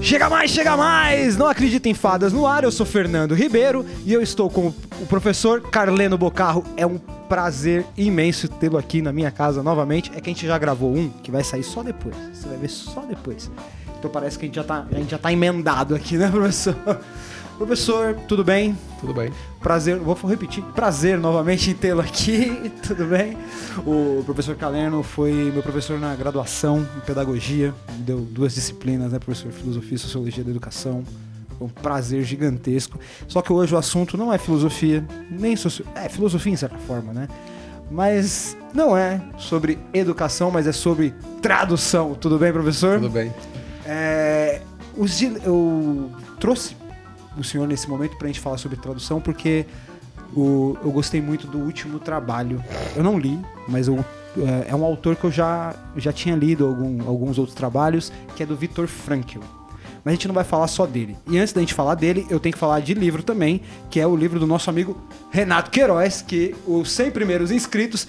Chega mais, chega mais! Não acredita em fadas no ar, eu sou Fernando Ribeiro e eu estou com o professor Carleno Bocarro. É um prazer imenso tê-lo aqui na minha casa novamente. É que a gente já gravou um que vai sair só depois. Você vai ver só depois. Então parece que a gente já tá, a gente já tá emendado aqui, né, professor? Professor, tudo bem? Tudo bem. Prazer, vou repetir. Prazer novamente em tê-lo aqui, tudo bem? O professor Caleno foi meu professor na graduação em pedagogia, me deu duas disciplinas, né, professor? Filosofia e Sociologia da Educação. Foi um prazer gigantesco. Só que hoje o assunto não é filosofia, nem sociologia. É, filosofia em certa forma, né? Mas não é sobre educação, mas é sobre tradução. Tudo bem, professor? Tudo bem. É, os, eu trouxe o senhor nesse momento para a gente falar sobre tradução, porque o, eu gostei muito do último trabalho. Eu não li, mas eu, é, é um autor que eu já, já tinha lido algum, alguns outros trabalhos, que é do Viktor Frankl. Mas a gente não vai falar só dele. E antes da gente falar dele, eu tenho que falar de livro também, que é o livro do nosso amigo Renato Queiroz, que os 100 primeiros inscritos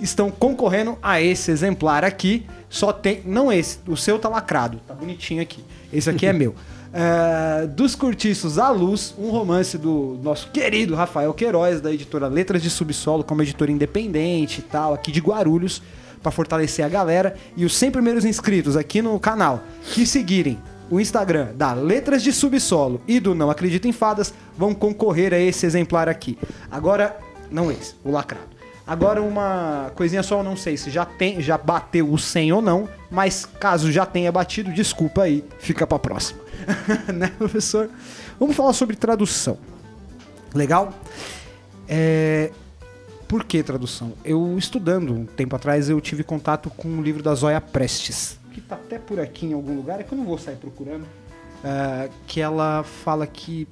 estão concorrendo a esse exemplar aqui. Só tem. Não esse, o seu tá lacrado, tá bonitinho aqui. Esse aqui é meu. É, dos Cortiços à Luz, um romance do nosso querido Rafael Queiroz, da editora Letras de Subsolo, como editora independente e tal, aqui de Guarulhos, para fortalecer a galera. E os 100 primeiros inscritos aqui no canal que seguirem o Instagram da Letras de Subsolo e do Não Acredito em Fadas vão concorrer a esse exemplar aqui. Agora, não esse, o lacrado. Agora uma coisinha só, eu não sei se já tem, já bateu o 100 ou não, mas caso já tenha batido, desculpa aí, fica para próxima. né, professor? Vamos falar sobre tradução. Legal? É... Por que tradução? Eu estudando um tempo atrás, eu tive contato com o livro da Zoya Prestes, que tá até por aqui em algum lugar, é que eu não vou sair procurando, uh, que ela fala que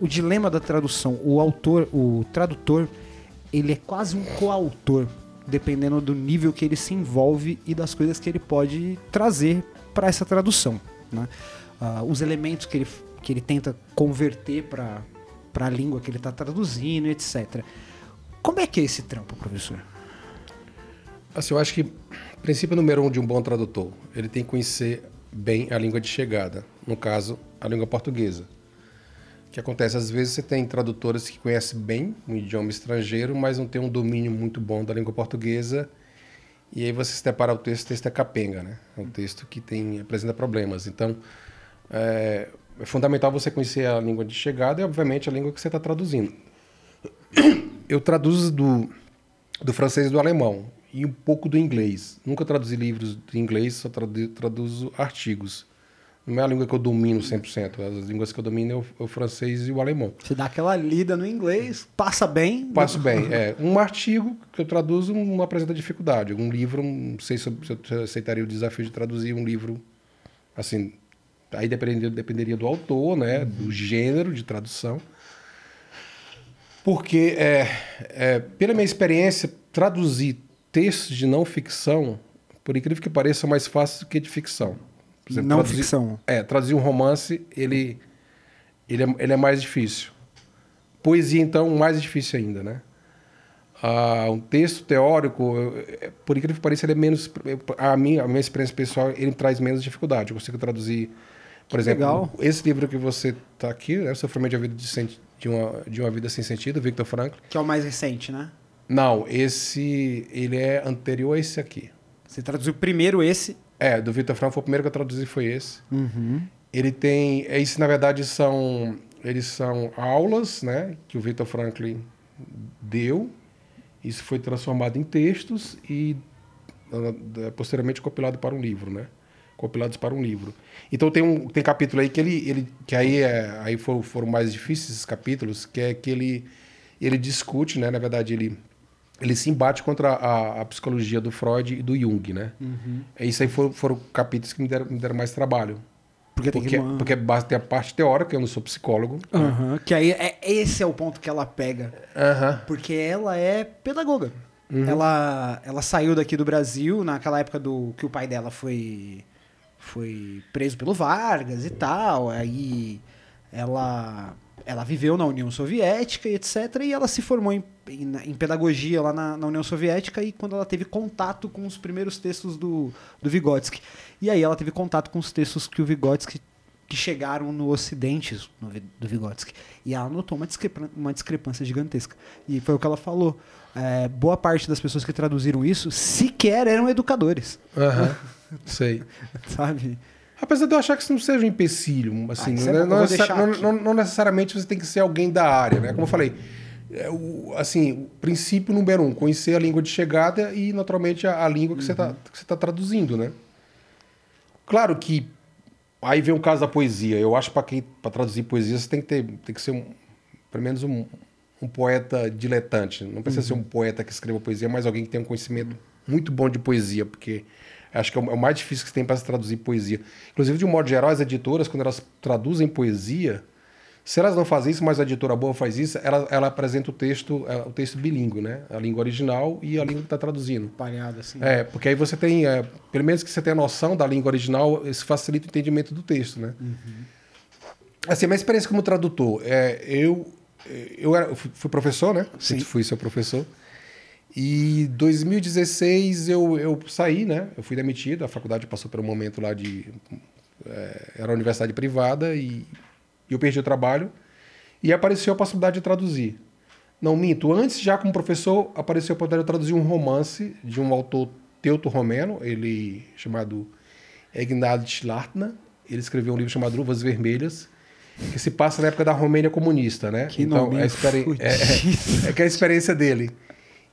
o dilema da tradução, o autor, o tradutor, ele é quase um coautor, dependendo do nível que ele se envolve e das coisas que ele pode trazer para essa tradução. Né? Uh, os elementos que ele, que ele tenta converter para a língua que ele está traduzindo, etc. Como é que é esse trampo, professor? Assim, eu acho que o princípio número um de um bom tradutor, ele tem que conhecer bem a língua de chegada, no caso, a língua portuguesa. O que acontece? Às vezes você tem tradutores que conhecem bem um idioma estrangeiro, mas não tem um domínio muito bom da língua portuguesa. E aí você se depara o texto, o texto é capenga, né? É um texto que tem, apresenta problemas. Então, é, é fundamental você conhecer a língua de chegada e, obviamente, a língua que você está traduzindo. Eu traduzo do, do francês e do alemão e um pouco do inglês. Nunca traduzi livros de inglês, só traduzo artigos. Não é a língua que eu domino 100%. As línguas que eu domino é o, é o francês e o alemão. Você dá aquela lida no inglês, passa bem. Passo bem, é. Um artigo que eu traduzo não apresenta dificuldade. Um livro, não sei se eu aceitaria o desafio de traduzir um livro, assim, aí dependeria, dependeria do autor, né, do gênero de tradução. Porque, é, é, pela minha experiência, traduzir textos de não ficção, por incrível que pareça, é mais fácil do que de ficção. Exemplo, não traduzir, ficção. É, traduzir um romance, ele, ele, é, ele é mais difícil. Poesia, então, mais difícil ainda, né? Ah, um texto teórico, é, por incrível que pareça, ele é menos. A minha, a minha experiência pessoal, ele traz menos dificuldade. Eu consigo traduzir, por que exemplo, legal. esse livro que você está aqui, né? Sofrimento de uma, vida de, de, uma, de uma Vida Sem Sentido, Victor Frankl. Que é o mais recente, né? Não, esse. Ele é anterior a esse aqui. Você traduziu primeiro esse é, do Vitor Franco foi o primeiro que eu traduzi foi esse. Uhum. Ele tem, isso na verdade são, eles são aulas, né, que o Vitor Franklin deu. Isso foi transformado em textos e uh, posteriormente compilado para um livro, né? Compilados para um livro. Então tem um tem capítulo aí que ele, ele que aí é, aí foram, foram mais difíceis esses capítulos, que é que ele ele discute, né, na verdade ele ele se embate contra a, a, psicologia do Freud e do Jung, né? Uhum. Isso aí foram, foram capítulos que me deram, me deram mais trabalho. Porque, porque, tem, porque tem a parte teórica, eu não sou psicólogo. Uhum. Que aí é, esse é o ponto que ela pega. Uhum. Porque ela é pedagoga. Uhum. Ela, ela saiu daqui do Brasil naquela época do que o pai dela foi, foi preso pelo Vargas e tal. Aí ela ela viveu na União Soviética e etc. E ela se formou em, em, em pedagogia lá na, na, União Soviética e quando ela teve contato com os primeiros textos do, do Vygotsky. E aí ela teve contato com os textos que o Vygotsky que chegaram no ocidente no, do Vygotsky. E ela notou uma, discrepância, uma discrepância gigantesca. E foi o que ela falou. É, boa parte das pessoas que traduziram isso sequer eram educadores. Uhum. Sei. Sabe? Apesar de eu achar que isso não seja um empecilho, assim, ah, é não, não, não, não, necessariamente você tem que ser alguém da área, né? Como eu falei, é, o, assim, o princípio número um, conhecer a língua de chegada e, naturalmente, a, a língua que tá, uhum. você está tá traduzindo, né? Claro que aí vem o caso da poesia. Eu acho que para traduzir poesia você tem que ter, tem que ser um, pelo menos um, um poeta diletante. Não precisa uhum. ser um poeta que escreva poesia, mas alguém que tenha um conhecimento muito bom de poesia, porque acho que é o, é mais difícil que você tem para se traduzir poesia. Inclusive, de um modo geral, as editoras, quando elas traduzem poesia, se elas não fazem isso, mas a editora boa faz isso, ela, ela apresenta o texto, é, o texto bilíngue, né? A língua original e a língua que está traduzindo. Palhada, assim. É, porque aí você tem, é, pelo menos que você tenha noção da língua original, isso facilita o entendimento do texto, né? Uhum. Assim, a minha experiência como tradutor, é, eu, eu, era, eu fui professor, né? Sim. Fui seu professor. E 2016 eu, eu saí, né? Eu fui demitido, a faculdade passou por um momento lá de... É, era uma universidade privada e eu perdi o trabalho. E apareceu a possibilidade de traduzir. Não minto, antes já como professor apareceu a possibilidade de traduzir um romance de um autor teuto-romeno, ele chamado Egnad Schlartna. Ele escreveu um livro chamado Luvas Vermelhas, que se passa na época da Romênia comunista, né? Que então, é, experi... é, é, é, que é a experiência dele.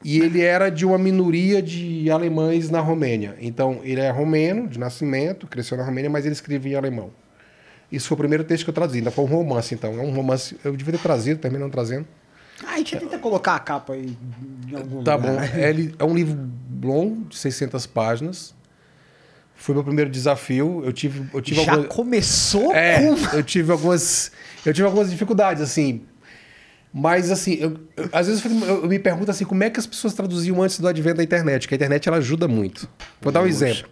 E ele era de uma minoria de alemães na Romênia. Então, ele é romeno, de nascimento, cresceu na Romênia, mas ele escrevia em alemão. Isso foi o primeiro texto que eu traduzi, ainda foi um romance, então. É um romance, eu devia ter trazido, terminei não trazendo. Ah, a gente tenta colocar a capa aí em algum tá lugar. bom. É, é um livro longo, de 600 páginas. Foi meu primeiro desafio. Eu tive, eu tive Já algumas... começou é, com... eu tive algumas eu tive algumas dificuldades assim. Mas assim, eu, eu, às vezes eu, eu, me pergunto assim, como é que as pessoas traduziam antes do advento da internet? Que a internet ela ajuda muito. Vou dar um exemplo.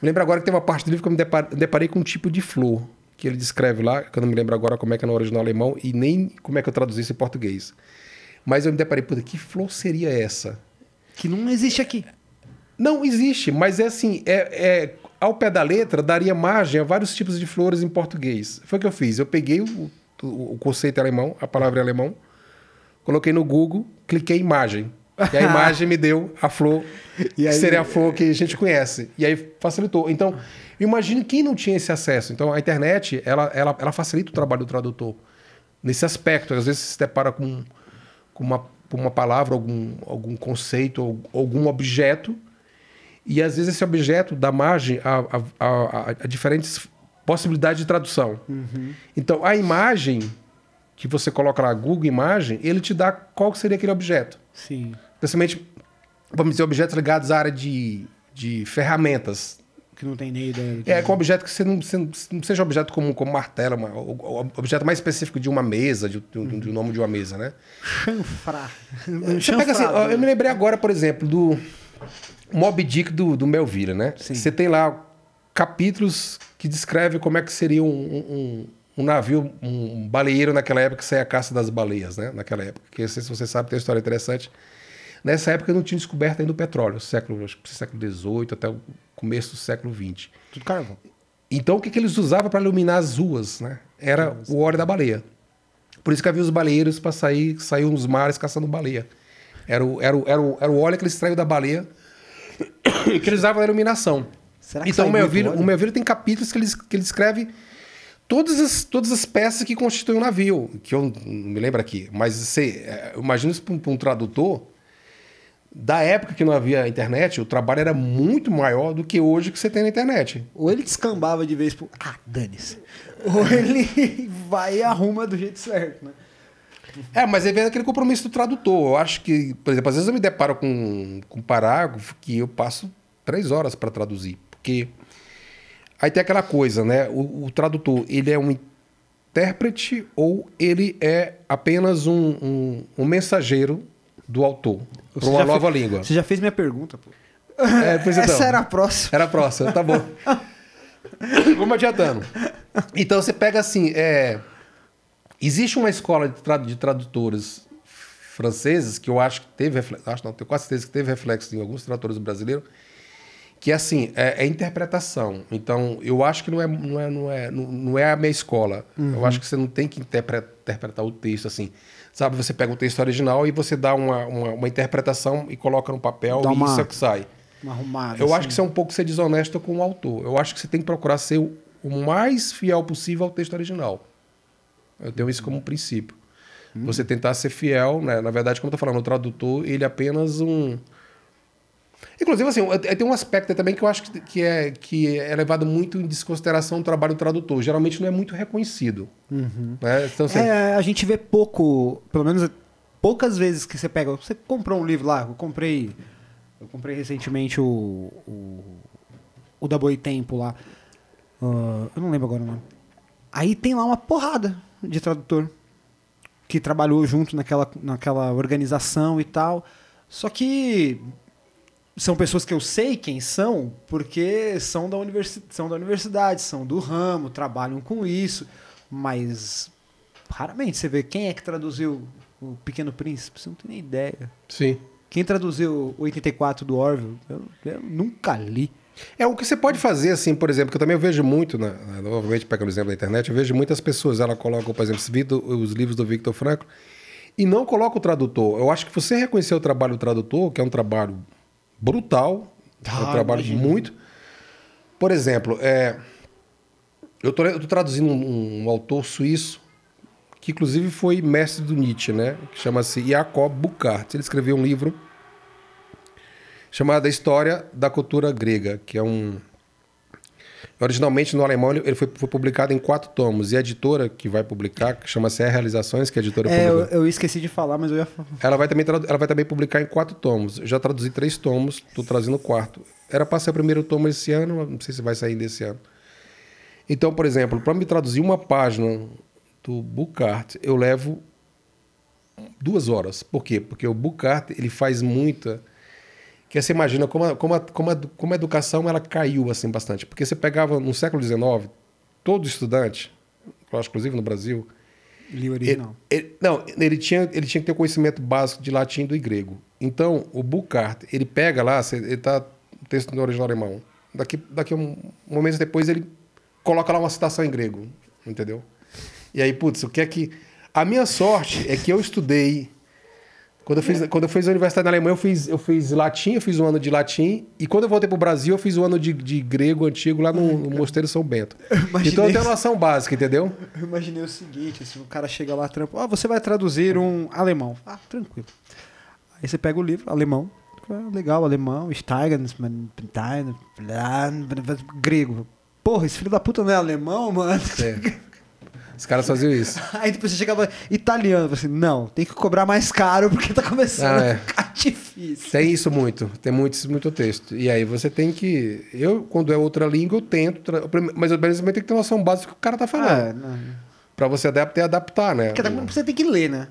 Lembra agora que tem uma parte do livro que eu me deparei com um tipo de flor que ele descreve lá, que eu não me lembro agora como é que é no original alemão e nem como é que eu traduzi isso em português. Mas eu me deparei, puta, que flor seria essa? Que não existe aqui. Não existe, mas é assim, é, é, ao pé da letra daria margem a vários tipos de flores em português. Foi o que eu fiz. Eu peguei o, o, conceito alemão, a palavra em alemão, coloquei no Google, cliquei imagem. E a imagem me deu a flor, aí, que seria a flor que a gente conhece. E aí facilitou. Então, Imagine quem não tinha esse acesso. Então, a internet, ela, ela, ela facilita o trabalho do tradutor nesse aspecto. Às vezes, se depara com, com uma, uma palavra, algum, algum conceito, algum objeto, e às vezes esse objeto dá margem a, a, a, a diferentes possibilidades de tradução. Uhum. Então, a imagem que você coloca lá, Google Imagem, ele te dá qual seria aquele objeto. Sim. Principalmente, vamos dizer, objetos ligados à área de, de ferramentas, que não tem nem ideia. É, com objeto que você não, você não seja objeto como, como martelo, uma, objeto mais específico de uma mesa, de, de, de, do nome de uma mesa, né? Chanfrar. Você pega assim, eu me lembrei agora, por exemplo, do Mob Dick do, do Melville, né? Sim. Você tem lá capítulos que descrevem como é que seria um, um, um navio, um baleeiro naquela época que saía a caça das baleias, né? Naquela época. Que se você sabe, tem uma história interessante. Nessa época não tinha descoberto ainda o petróleo, século, acho que século XVIII até o começo do século XX. Tudo carvão. Então o que, que eles usavam para iluminar as ruas? Né? Era o óleo da baleia. Por isso que havia os baleeiros para sair, sair nos mares caçando baleia. Era o, era, o, era, o, era o óleo que eles extraíam da baleia que eles usavam na iluminação. Será que então o Melville, o Melville tem capítulos que ele, que ele escreve todas as, todas as peças que constituem o um navio, que eu não me lembro aqui. Mas você, é, imagina isso para um, um tradutor da época que não havia internet, o trabalho era muito maior do que hoje que você tem na internet. Ou ele descambava de vez por. Ah, dane-se. Ou ele vai e arruma do jeito certo, né? É, mas aí vem aquele compromisso do tradutor. Eu acho que, por exemplo, às vezes eu me deparo com, com um parágrafo que eu passo três horas para traduzir. Porque aí tem aquela coisa, né? O, o, tradutor, ele é um intérprete ou ele é apenas um, um, um mensageiro do autor para uma nova fez, língua. Você já fez minha pergunta, pô. É, pois então. Essa era a próxima. Era a próxima, tá bom. Vamos adiantando. Então você pega assim, é, existe uma escola de, trad de tradutores franceses, que eu acho que teve reflexo, acho não, tenho quase certeza que teve reflexo em alguns tradutores brasileiros, que assim, é, é, interpretação. Então, eu acho que não é, não é, não é, não, não é a minha escola. Uhum. Eu acho que você não tem que interpretar o texto assim. Sabe, você pega o texto original e você dá uma, uma, uma interpretação e coloca no papel dá e uma, isso é que sai. Uma arrumada. Eu assim. acho que isso é um pouco ser desonesto com o autor. Eu acho que você tem que procurar ser o, o mais fiel possível ao texto original. Eu tenho isso como princípio. Uhum. Você tentar ser fiel, né? Na verdade, como eu estou falando, o tradutor, ele é apenas um Inclusive, assim, tem um aspecto também que eu acho que é, que é levado muito em desconsideração o trabalho do tradutor. Geralmente não é muito reconhecido. Uhum. Né? Então, assim... é, a gente vê pouco, pelo menos poucas vezes que você pega. Você comprou um livro lá, eu comprei. Eu comprei recentemente o. o, o da Boitempo lá. Uh, eu não lembro agora o nome. Aí tem lá uma porrada de tradutor que trabalhou junto naquela, naquela organização e tal. Só que são pessoas que eu sei quem são, porque são da, universi são da universidade, são do ramo, trabalham com isso, mas raramente você vê quem é que traduziu o Pequeno Príncipe, você não tem nem ideia. Sim. Quem traduziu o 84 do Orwell, eu, eu nunca li. É o que você pode fazer, assim, por exemplo, que eu também vejo muito, né, novamente pegando o exemplo da internet, eu vejo muitas pessoas, ela colocam, por exemplo, os livros do Victor Franco, e não coloca o tradutor. Eu acho que você reconhecer o trabalho do tradutor, que é um trabalho brutal. Ah, eu trabalho imagina. muito. Por exemplo, é, eu estou traduzindo um, um, autor suíço que inclusive foi mestre do Nietzsche, né? Que chama-se Jacob Burckhardt. Ele escreveu um livro chamado A História da Cultura Grega, que é um Originalmente no alemão ele foi, foi, publicado em quatro tomos. E a editora que vai publicar, que chama-se Realizações, que é a editora é, eu, eu, esqueci de falar, mas eu ia falar. Ela vai também, ela vai também publicar em quatro tomos. Eu já traduzi três tomos, estou traduzindo o quarto. Era para ser o primeiro tomo esse ano, não sei se vai sair desse ano. Então, por exemplo, para me traduzir uma página do Bucart, eu levo duas horas. Por quê? Porque o Bucart ele faz muita que você imagina como a, como, a, como, a, como a educação ela caiu assim bastante. Porque você pegava no século XIX, todo estudante, inclusive no Brasil. Li o original. Ele, ele, não, ele tinha, ele tinha que ter conhecimento básico de latim e grego. Então, o Bucart, ele pega lá, ele está texto no original alemão. Daqui, daqui um, um momento depois, ele coloca lá uma citação em grego, entendeu? E aí, putz, o que é que. A minha sorte é que eu estudei quando eu fiz, quando eu fiz a universidade na Alemanha, eu fiz, eu fiz latim, eu fiz um ano de latim. E quando eu voltei para o Brasil, eu fiz um ano de, de grego antigo lá no, no Mosteiro São Bento. Imaginei, então eu tenho uma noção básica, entendeu? Eu imaginei o seguinte: assim, o cara chega lá, trampo, oh, você vai traduzir um alemão. Ah, tranquilo. Aí você pega o livro, alemão. Ah, legal, alemão, Steigen, grego. Porra, esse filho da puta não é alemão, mano? É. Os caras faziam isso. Aí depois você chegava italiano, assim, não, tem que cobrar mais caro porque tá começando ah, é. a ficar difícil. Tem isso muito, tem muito, muito texto. E aí você tem que. Eu, quando é outra língua, eu tento. Mas eu também tem que ter noção básica do que o cara tá falando. Ah, pra você adaptar e adaptar, né? Porque você tem que ler, né?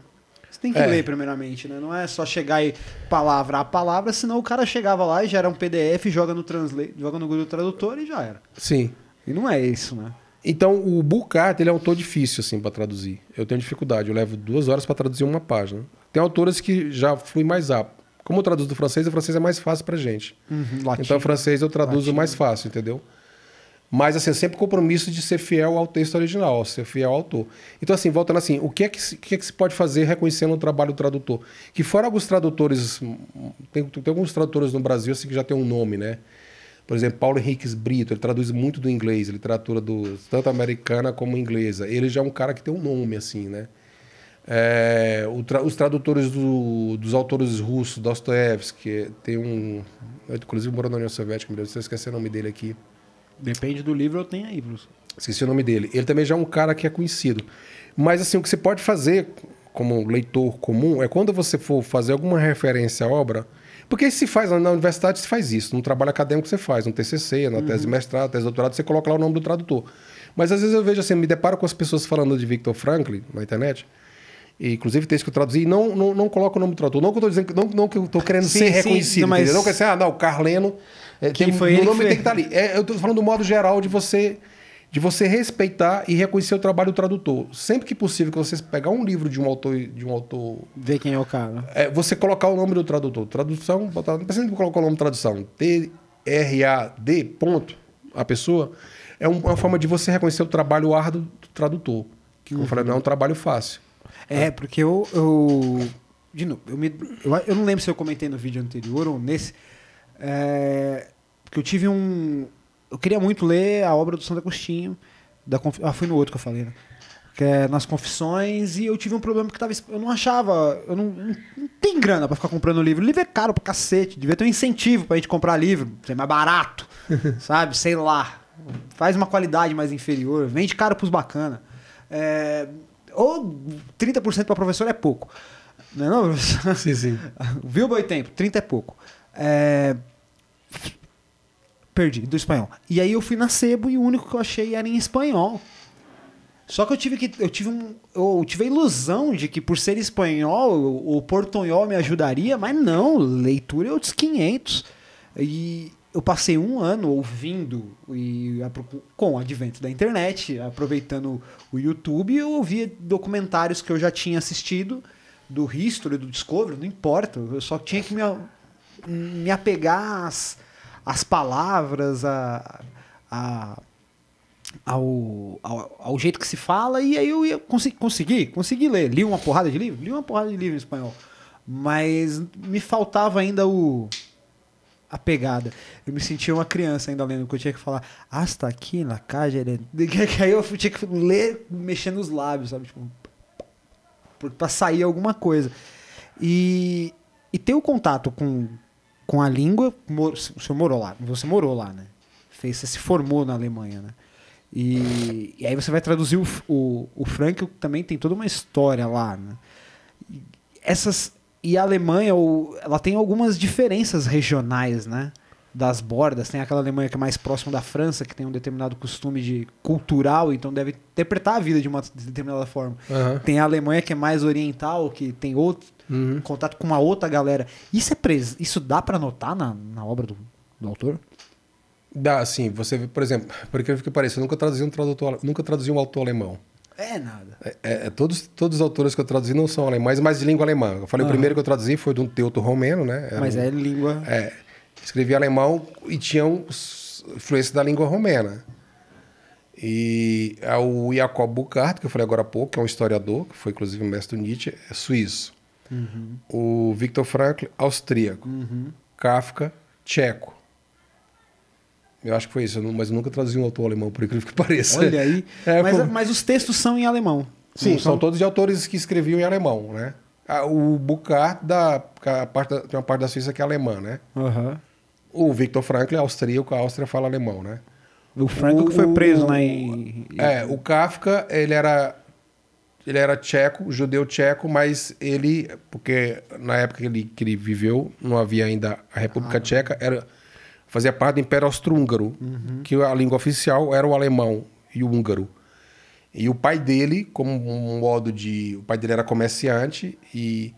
Você tem que é. ler primeiramente, né? Não é só chegar e palavra a palavra, senão o cara chegava lá e gera um PDF, joga no Translate, joga no Google Tradutor e já era. Sim. E não é isso, né? Então, o Bucart, ele é um autor difícil, assim, para traduzir. Eu tenho dificuldade. Eu levo duas horas para traduzir uma página. Tem autores que já fui mais rápido. Como eu traduzo do francês, o francês é mais fácil para gente. Uhum, então, o francês eu traduzo latim. mais fácil, entendeu? Mas, assim, sempre compromisso de ser fiel ao texto original, ser fiel ao autor. Então, assim, voltando assim, o que é que, que, é que se pode fazer reconhecendo o trabalho do tradutor? Que fora alguns tradutores, tem, tem alguns tradutores no Brasil, assim, que já tem um nome, né? Por exemplo, Paulo Henriques Brito, ele traduz muito do inglês, literatura do, tanto americana como inglesa. Ele já é um cara que tem um nome, assim, né? É, tra os tradutores do, dos autores russos, Dostoevsky, tem um. Inclusive morou na União Soviética, me se eu esquecer o nome dele aqui. Depende do livro, eu tenho aí, Bruce. Esqueci o nome dele. Ele também já é um cara que é conhecido. Mas, assim, o que você pode fazer como leitor comum é quando você for fazer alguma referência à obra porque se faz na universidade, se faz isso. No trabalho acadêmico você faz, no TCC, na uhum. tese de mestrado, tese de doutorado, você coloca lá o nome do tradutor. Mas às vezes eu vejo assim, me deparo com as pessoas falando de Victor Franklin na internet, e, inclusive texto que eu traduzi, não, não, não coloco o nome do tradutor. Não que eu estou dizendo, não, não que eu estou querendo sim, ser sim, reconhecido, não, mas... não que assim, ah, não, Carleno, é, tem, o nome tem que estar tá ali. É, eu estou falando do modo geral de você de você respeitar e reconhecer o trabalho do tradutor. Sempre que possível que você pegar um livro de um autor, de um autor, Ver quem é o cara. é, você colocar o nome do tradutor. Tradução, botar, não precisa colocar o nome de tradução. T R A D ponto a pessoa é um- uma forma de você reconhecer o trabalho árduo do tradutor. Que como eu falei, não é um trabalho fácil. É, porque eu. eu de novo, eu, me, eu, eu não lembro se eu comentei no vídeo anterior ou nesse. É, porque eu tive um. Eu queria muito ler a obra do Santo Agostinho. Da, Conf- ah, foi no outro que eu falei, né? Que é nas Confissões, e eu tive um problema que tava. Eu não achava. Eu não, não, não tem grana pra ficar comprando livro. livro é caro pra cacete. Devia ter um incentivo pra gente comprar livro, ser mais barato. sabe? Sei lá. Faz uma qualidade mais inferior. Vende caro pros bacana. É, ou 30% para professor é pouco. Não é não, professor? Sim, sim. Viu, boi tempo? 30 é pouco. É, Perdi, do espanhol. E aí eu fui na Sebo e o único que eu achei era em espanhol. Só que eu tive que. Eu tive, um, eu tive a ilusão de que por ser espanhol, o, portunhol me ajudaria, mas não, leitura é outros 500. E eu passei um ano ouvindo e com o advento da internet, aproveitando o YouTube, eu ouvia documentários que eu já tinha assistido do History, do Discovery, não importa. Eu só tinha que me, me apegar às, às palavras, a, a, ao, ao, ao jeito que se fala, e aí eu ia conseguir, consegui, consegui ler. Li uma porrada de livro? Li uma porrada de livro em espanhol. Mas me faltava ainda o a pegada. Eu me sentia uma criança ainda lendo, porque eu tinha que falar, hasta aqui na caja, que aí eu tinha que ler mexendo os lábios, sabe? Tipo, pra sair alguma coisa. E, e ter o contato com, com a língua, mor- o senhor morou lá, você morou lá, né? Fez, você se formou na Alemanha, né? E, e aí você vai traduzir o, o, o Frank, também tem toda uma história lá, né? E essas e a Alemanha ela tem algumas diferenças regionais né das bordas tem aquela Alemanha que é mais próxima da França que tem um determinado costume de cultural então deve interpretar a vida de uma determinada forma Aham. tem a Alemanha que é mais oriental que tem outro Uhum. contato com uma outra galera isso é pres... isso dá para notar na, na obra do, do autor Dá, assim, você vê, por exemplo, por que pareça, eu nunca traduzi um tradutor, nunca traduzi um autor alemão. é nada É, é, todos, todos os autores que eu traduzi não são alemães, mas de língua alemã. Eu falei, Aham. o primeiro que eu traduzi foi de um teuto romeno, né? Era mas um- é língua É, escrevi alemão e tinha um influência da língua romena. E é o Jacob Burckhardt, que eu falei agora há pouco, que é um historiador, que foi inclusive mestre do Nietzsche, é suíço. O Viktor Frankl, austríaco. Kafka, tcheco. Eu acho que foi isso, mas eu nunca traduzi um autor alemão, por incrível que pareça. olha aí É, mas, foi- mas os textos são em alemão Sim, Não são todos de autores que escreviam em alemão, né? Ah, O Burckhardt, da, a parte da- tem uma parte da Suíça que é alemã, né? Aham. O Viktor Frankl é austríaco, a Áustria fala alemão, né? o Franco que foi O- preso né, em... É, o Kafka, ele era ele era tcheco, judeu tcheco, mas ele, porque na época que ele, que ele viveu, não havia ainda a República Tcheca, era fazia parte do Império Austro-Húngaro, que a língua oficial era o alemão e o húngaro. E o pai dele, como um modo de, o pai dele era comerciante e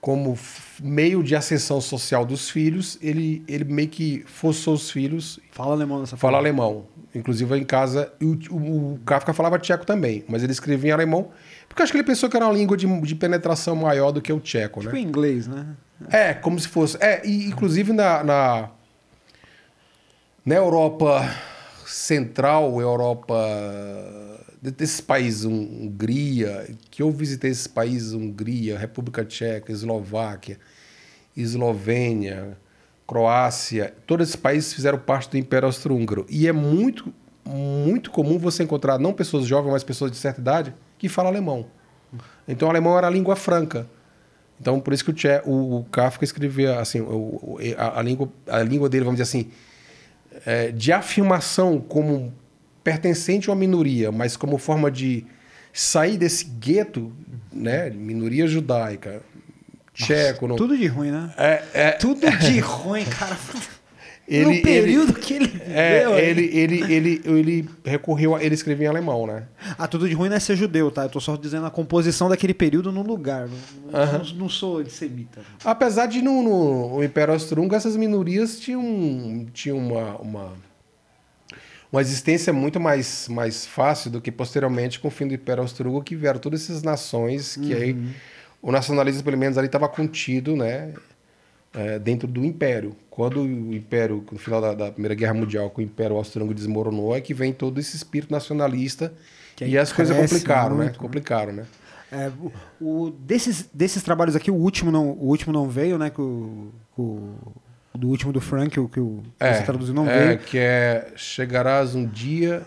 como meio de ascensão social dos filhos, ele ele meio que forçou os filhos fala alemão nessa fala alemão. Inclusive em casa, o, o, o Kafka falava tcheco também, mas ele escrevia em alemão, porque eu acho que ele pensou que era uma língua de, de penetração maior do que o tcheco, tipo né? em inglês né É, como se fosse. É, e inclusive na, na, na Europa Central, Europa. desses países, Hun- Hungria, que eu visitei esses países, Hungria, República Tcheca, Eslováquia, Eslovênia, Croácia, todos esses países fizeram parte do Império Austro-Húngaro. E é muito, muito comum você encontrar não pessoas jovens, mas pessoas de certa idade que falam alemão. Então o alemão era a língua franca. Então, por isso que o, Tche, o, o Kafka escrevia assim, o, a, a língua, a língua dele, vamos dizer assim, é, de afirmação como pertencente a uma minoria, mas como forma de sair desse gueto, né, minoria judaica, tcheco, não, tudo de ruim né é, é, tudo de ruim cara Ele- no período que ele é, viveu, aí. ele, ele, ele, ele recorreu, a, ele escrevia em alemão, né? Ah, tudo de ruim não é ser judeu, tá? Eu tô só dizendo a composição daquele período no lugar. Não, Aham. não, não sou antissemita. Apesar de no, no- no Império Austro-Húngaro essas minorias tinham, tinham uma, uma, uma existência muito mais, mais fácil do que posteriormente com o fim do Império Austro-Húngaro, que vieram todas essas nações que Uhum. aí o nacionalismo, pelo menos, ali estava contido, né? É, dentro do Império. Quando o Império, no final da, da Primeira Guerra Mundial, que o Império Austro-Húngaro desmoronou, é que vem todo esse espírito nacionalista e as coisas complicaram, né? muito, né? Complicaram, né? É, o, desses, desses trabalhos aqui, o último não, o último não veio, né? Que o, o- do último do Frank, o que o que você traduziu não é, veio. que é chegarás um dia.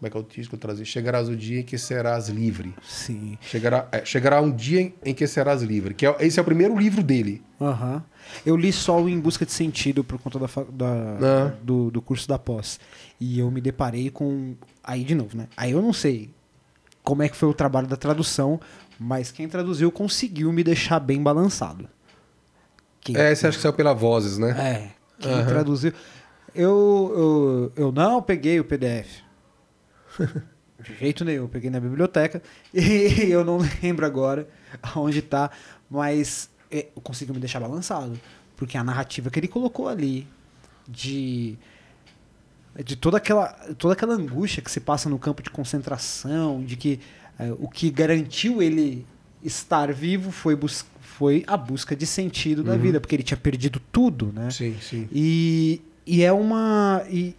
Como é que é o título traduzi? Chegarás um dia em que serás livre. Sim. Chegará, é, chegará um dia em- em que serás livre. Que é, esse é o primeiro livro dele. Aham. Eu li só o Em Busca de Sentido por conta da, da- Ah. do, do curso da pós. E eu me deparei com. Aí de novo, né? Aí eu não sei como é que foi o trabalho da tradução, mas quem traduziu conseguiu me deixar bem balançado. Quem, É, esse acho que saiu pela Vozes, né? É, quem Aham. traduziu. Eu, eu, eu não peguei o PDF. De jeito nenhum. Eu peguei na biblioteca e eu não lembro agora onde tá, mas é, eu consigo me deixar balançado. Porque a narrativa que ele colocou ali de de toda aquela, toda aquela angústia que se passa no campo de concentração, de que é, o que garantiu ele estar vivo foi, bus foi a busca de sentido da vida, porque ele tinha perdido tudo, né? Sim, sim. E, e é uma. E,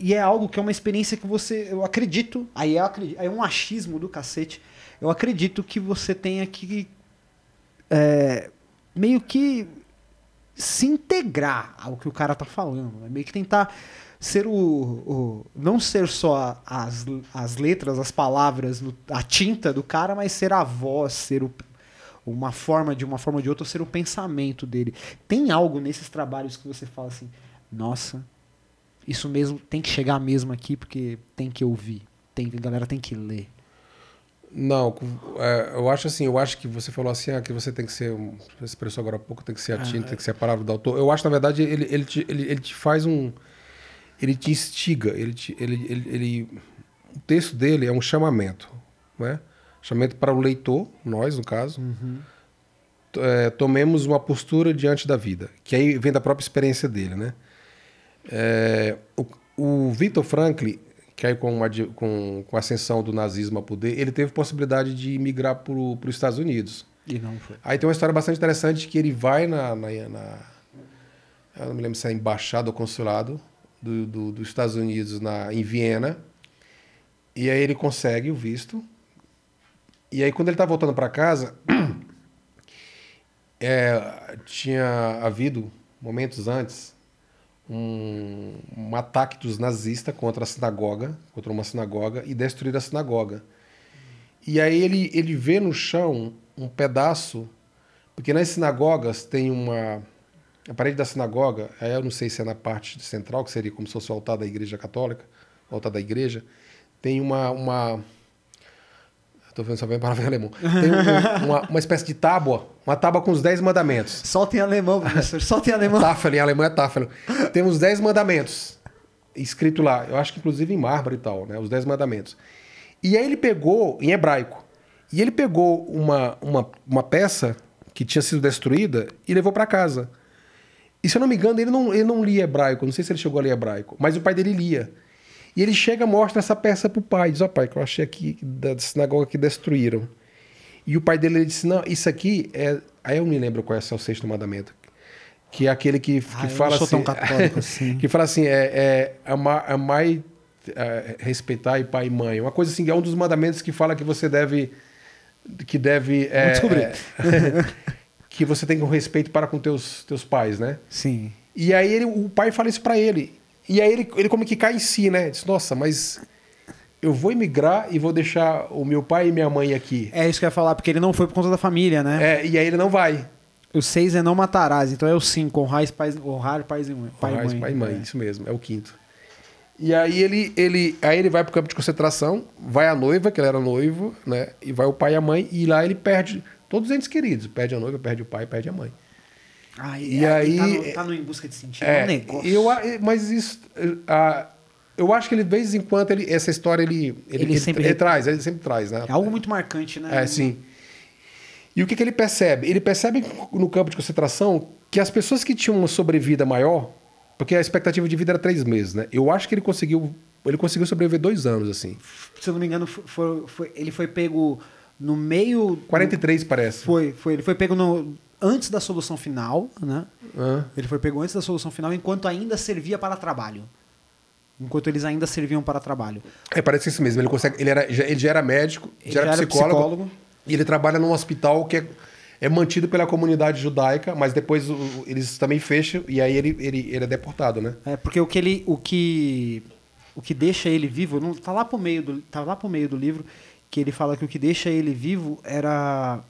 e é algo que é uma experiência que você. Eu acredito. Aí aí é um achismo do cacete. Eu acredito que você tenha que. é, meio que se integrar ao que o cara tá falando. Né? Meio que tentar ser o, o- não ser só as, as letras, as palavras, a tinta do cara, mas ser a voz, ser o, uma forma de uma forma ou de outra, ser o pensamento dele. Tem algo nesses trabalhos que você fala assim, nossa, isso mesmo tem que chegar mesmo aqui porque tem que ouvir, tem a galera tem que ler. Não, é, eu acho assim, eu acho que você falou assim, ah, que você tem que ser, você expressou agora há pouco, tem que ser a tinta, tem que ser a palavra do autor. Eu acho, na verdade, ele, ele, te, ele, ele te faz um... Ele te instiga, ele, te, ele, ele, ele- O texto dele é um chamamento, né? Chamamento para o leitor, nós, no caso. T- é, tomemos uma postura diante da vida, que aí vem da própria experiência dele, né? É, o, o Viktor Frankl, que aí com, com, com a ascensão do nazismo ao poder, ele teve possibilidade de migrar para os Estados Unidos. E não foi. Aí tem uma história bastante interessante que ele vai na, na, na- eu não me lembro se é embaixada ou consulado do, do- dos Estados Unidos na, em Viena, e aí ele consegue o visto. E aí quando ele está voltando para casa, é, tinha havido momentos antes um, um ataque dos nazistas contra a sinagoga, contra uma sinagoga e destruir a sinagoga. E aí ele, ele vê no chão um pedaço, porque nas sinagogas tem uma. A parede da sinagoga, aí eu não sei se é na parte central, que seria como se fosse o altar da igreja católica, o altar da igreja, tem uma. uma Estou vendo só bem palavra em alemão. Tem um- uma, uma espécie de tábua, uma tábua com os dez mandamentos. Solta em alemão, professor, solta em alemão. Tafel, em alemão é Tafel. Tem os dez mandamentos escrito lá. Eu acho que inclusive em mármore e tal, né? Os dez mandamentos. E aí ele pegou, em hebraico, e ele pegou uma, uma, uma peça que tinha sido destruída e levou para casa. E se eu não me engano, ele não, ele não lia hebraico, não sei se ele chegou a ler hebraico, mas o pai dele lia. E ele chega mostra essa peça pro pai, diz, ó pai, que eu achei aqui da sinagoga que destruíram. E o pai dele ele disse, não, isso aqui é... Aí eu me lembro qual é o sexto mandamento. Que é aquele que, que Ah, eu fala sou assim... tão católico assim. que fala assim, é, é amar, amar e, é, respeitar e pai e mãe. Uma coisa assim, é um dos mandamentos que fala que você deve... Que deve... É, é, que você tem um respeito para com teus, teus pais, né? Sim. E aí ele, o pai fala isso pra ele. E aí ele, ele como que cai em si, né? Diz, nossa, mas eu vou emigrar e vou deixar o meu pai e minha mãe aqui. É isso que eu ia falar, porque ele não foi por conta da família, né? É, e aí ele não vai. O 6 é não matarás, então é o 5, honrar pais, honrar pais e mãe. Pai, e Pai, mãe. pai e mãe, É. isso mesmo, é o quinto. E aí ele, ele, aí ele vai pro campo de concentração, vai a noiva, que ele era noivo, né? E vai o pai e a mãe, e lá ele perde todos os entes queridos. Perde a noiva, perde o pai, perde a mãe. Ah, E e aí. Tá no, tá no Em Busca de Sentido. É, É, um negócio. eu, mas isso. eu acho que ele, de vez em quando, ele, essa história ele, ele, Ele sempre- ele traz, ele sempre traz, né? É algo muito marcante, né? É, sim. E o que, que ele percebe? Ele percebe no campo de concentração que as pessoas que tinham uma sobrevida maior Porque a expectativa de vida era três meses, né? Eu acho que ele conseguiu. Ele conseguiu sobreviver dois anos, assim. Se eu não me engano, foi, foi- ele foi pego no meio. 43, parece. Foi, foi. Ele foi pego no, antes da solução final, né? Hã? Ele foi pego antes da solução final, enquanto ainda servia para trabalho. Enquanto eles ainda serviam para trabalho. É, parece isso mesmo. Ele, consegue, ele, era, já, ele já era médico, Ele já era, já era psicólogo, psicólogo. E ele trabalha num hospital que é, é mantido pela comunidade judaica, mas depois o- eles também fecham e aí ele, ele, ele é deportado, né? É, porque o que ele. O que, o que deixa ele vivo, não, tá, lá pro meio do, tá lá pro meio do livro, que ele fala que o que deixa ele vivo era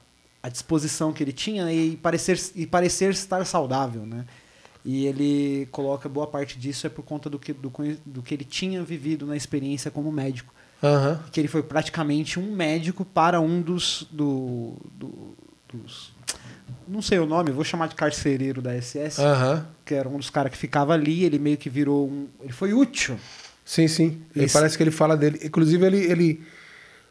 a disposição que ele tinha e parecer, e parecer estar saudável, né? E ele coloca boa parte disso é por conta do que, do, do que ele tinha vivido na experiência como médico. Aham. Que ele foi praticamente um médico para um dos. Do, do- dos não sei o nome, vou chamar de carcereiro da SS Aham. que era um dos caras que ficava ali, ele meio que virou um. Ele foi útil. Sim, sim. Ele Esse- parece que ele fala dele. Inclusive, ele. ele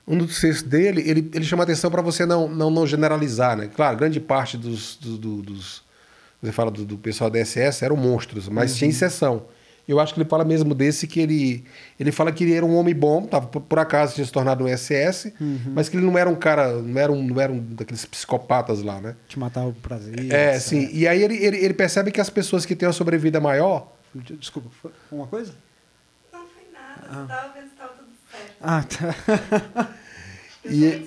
um dos textos dele, ele, ele chama atenção para você não, não, não generalizar, né? Claro, grande parte dos. do- do- dos você fala do, do pessoal da SS eram monstros, mas tinha exceção. Eu acho que ele fala mesmo desse que ele. Ele fala que ele era um homem bom, tava, por, por acaso tinha se tornado um SS, mas que ele não era um cara. Não era um, não era um daqueles psicopatas lá, né? Te matar o prazer. É, sim. E aí ele, ele, ele percebe que as pessoas que têm uma sobrevida maior. Desculpa, foi uma coisa? Não foi nada, eu tava. Ah, tá. E-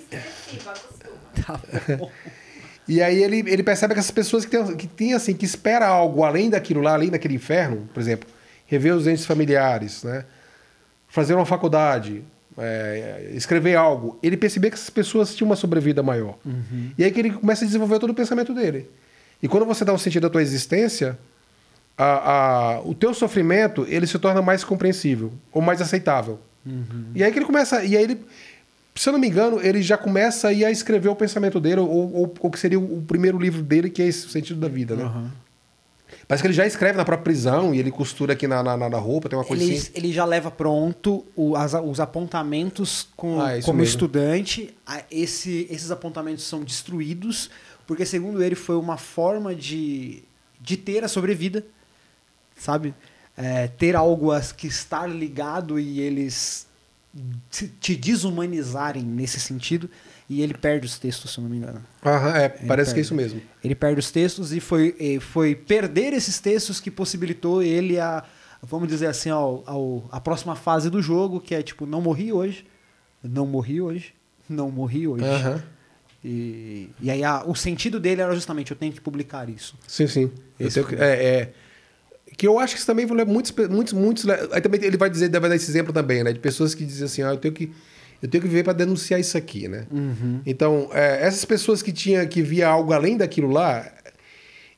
tá. E aí ele, ele percebe que essas pessoas que têm, que têm assim, que espera algo além daquilo lá, além daquele inferno, por exemplo, rever os entes familiares, né? fazer uma faculdade, é, escrever algo, ele percebia que essas pessoas tinham uma sobrevida maior. E aí que ele começa a desenvolver todo o pensamento dele. E quando você dá um sentido à tua existência, a- a- o teu sofrimento ele se torna mais compreensível ou mais aceitável. E aí que ele começa, e aí ele, se eu não me engano, ele já começa a ir a escrever o pensamento dele, ou, ou, ou que seria o, primeiro livro dele, que é esse o sentido da vida, né? Aham. Parece que ele já escreve na própria prisão e ele costura aqui na, na, na roupa, tem uma coisa Ele, assim. ele já leva pronto o- as- os apontamentos com, Ah, como mesmo. estudante. A- esse- esses apontamentos são destruídos, porque, segundo ele, foi uma forma de, de ter a sobrevida, sabe? É, ter algo a que estar ligado e eles te, desumanizarem nesse sentido. E ele perde os textos, se eu não me engano. Aham, é, parece que perde. é isso mesmo. Ele perde os textos e foi, foi perder esses textos que possibilitou ele a, vamos dizer assim, ao, ao- a próxima fase do jogo, que é tipo, não morri hoje, não morri hoje, não morri hoje. Aham. E, e aí a- o sentido dele era justamente, eu tenho que publicar isso. Sim, sim. Eu Esse tenho que- é, é. Que eu acho que isso também vai muitos, muitos, muitos. Aí também ele vai dizer, vai dar esse exemplo também, né? De pessoas que dizem assim, ah, eu tenho que. Eu tenho que viver para denunciar isso aqui, né? Então, é, essas pessoas que tinha que via algo além daquilo lá,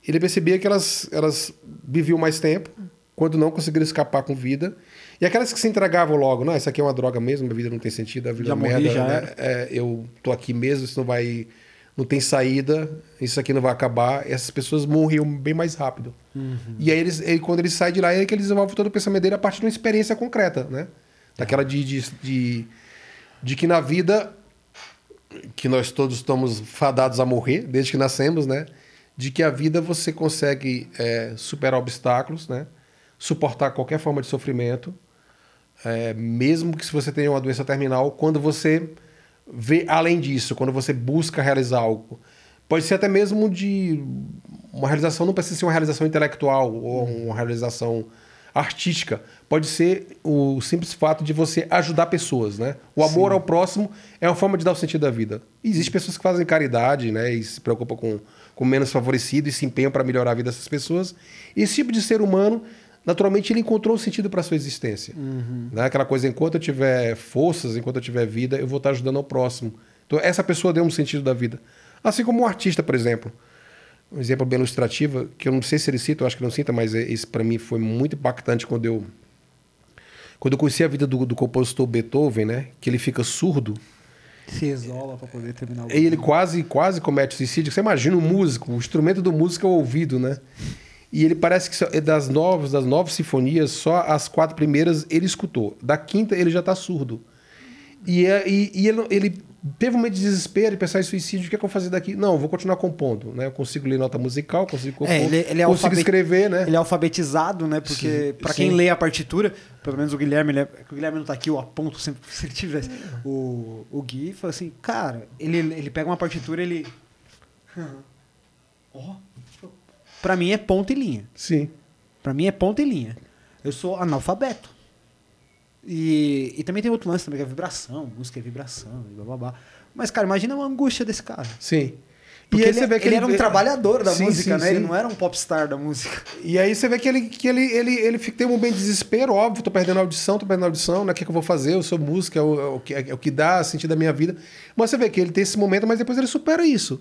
ele percebia que elas, elas viviam mais tempo, quando não conseguiram escapar com vida. E aquelas que se entregavam logo, não, isso aqui é uma droga mesmo, minha vida não tem sentido, a vida Já é uma morri, merda, já né? É, eu tô aqui mesmo, isso não vai. Não tem saída, isso aqui não vai acabar. Essas pessoas morriam bem mais rápido. E aí, eles, ele, quando ele sai de lá, é que ele desenvolve todo o pensamento dele a partir de uma experiência concreta, né? Daquela de, de, de, de que na vida, que nós todos estamos fadados a morrer, desde que nascemos, né? De que a vida você consegue é, superar obstáculos, né? Suportar qualquer forma de sofrimento, é, mesmo que se você tenha uma doença terminal, quando você vê além disso, quando você busca realizar algo. Pode ser até mesmo de uma realização, não precisa ser uma realização intelectual ou uma realização artística. Pode ser o simples fato de você ajudar pessoas, né? O amor ao próximo é uma forma de dar o sentido da vida. E Existem pessoas que fazem caridade, né? E se preocupam com com o menos favorecido e se empenham para melhorar a vida dessas pessoas. Esse tipo de ser humano, naturalmente, ele encontrou um sentido para sua existência. Né? Aquela coisa, enquanto eu tiver forças, enquanto eu tiver vida, eu vou estar ajudando ao próximo. Então, essa pessoa deu um sentido da vida. Assim como um artista, por exemplo. Um exemplo bem ilustrativo, que eu não sei se ele cita, eu acho que não cita, mas é- esse para mim foi muito impactante quando eu quando eu conheci a vida do, do compositor Beethoven, né, que ele fica surdo, Se isola para poder terminar o e ele quase quase comete suicídio. Você imagina um músico, o instrumento do músico é o ouvido, né? E ele parece que é das novas, das nove sinfonias, só as quatro primeiras ele escutou. Da quinta ele já está surdo. E, é- e, e ele, ele teve um momento de desespero e pensar em suicídio, o que, é que eu vou fazer daqui? Não, vou continuar compondo, né? Eu consigo ler nota musical, consigo compor, É, ele, ele é consigo alfabet- escrever, né? Ele é alfabetizado, né? Porque pra quem lê a partitura, pelo menos o Guilherme, ele é- o Guilherme não tá aqui, eu aponto sempre se ele tivesse. O, o Gui fala assim, cara, ele, ele pega uma partitura, ele. Ó. Pra mim é ponta e linha. Sim. Pra mim é ponta e linha. Eu sou analfabeto. E, e também tem outro lance também, que é vibração, música é vibração, e blá blá blá. Mas, cara, imagina uma angústia desse cara. Sim. Porque aí ele, você vê que ele era um trabalhador da Sim, música, sim, né? Ele sim. não era um popstar da música. E aí você vê que ele, que ele, ele, ele tem um momento de desespero, óbvio, tô perdendo a audição, tô perdendo a audição, né? O que, é que eu vou fazer? Eu sou música, é o, é o que, é o que dá sentido à minha vida. Mas você vê que ele tem esse momento, mas depois ele supera isso.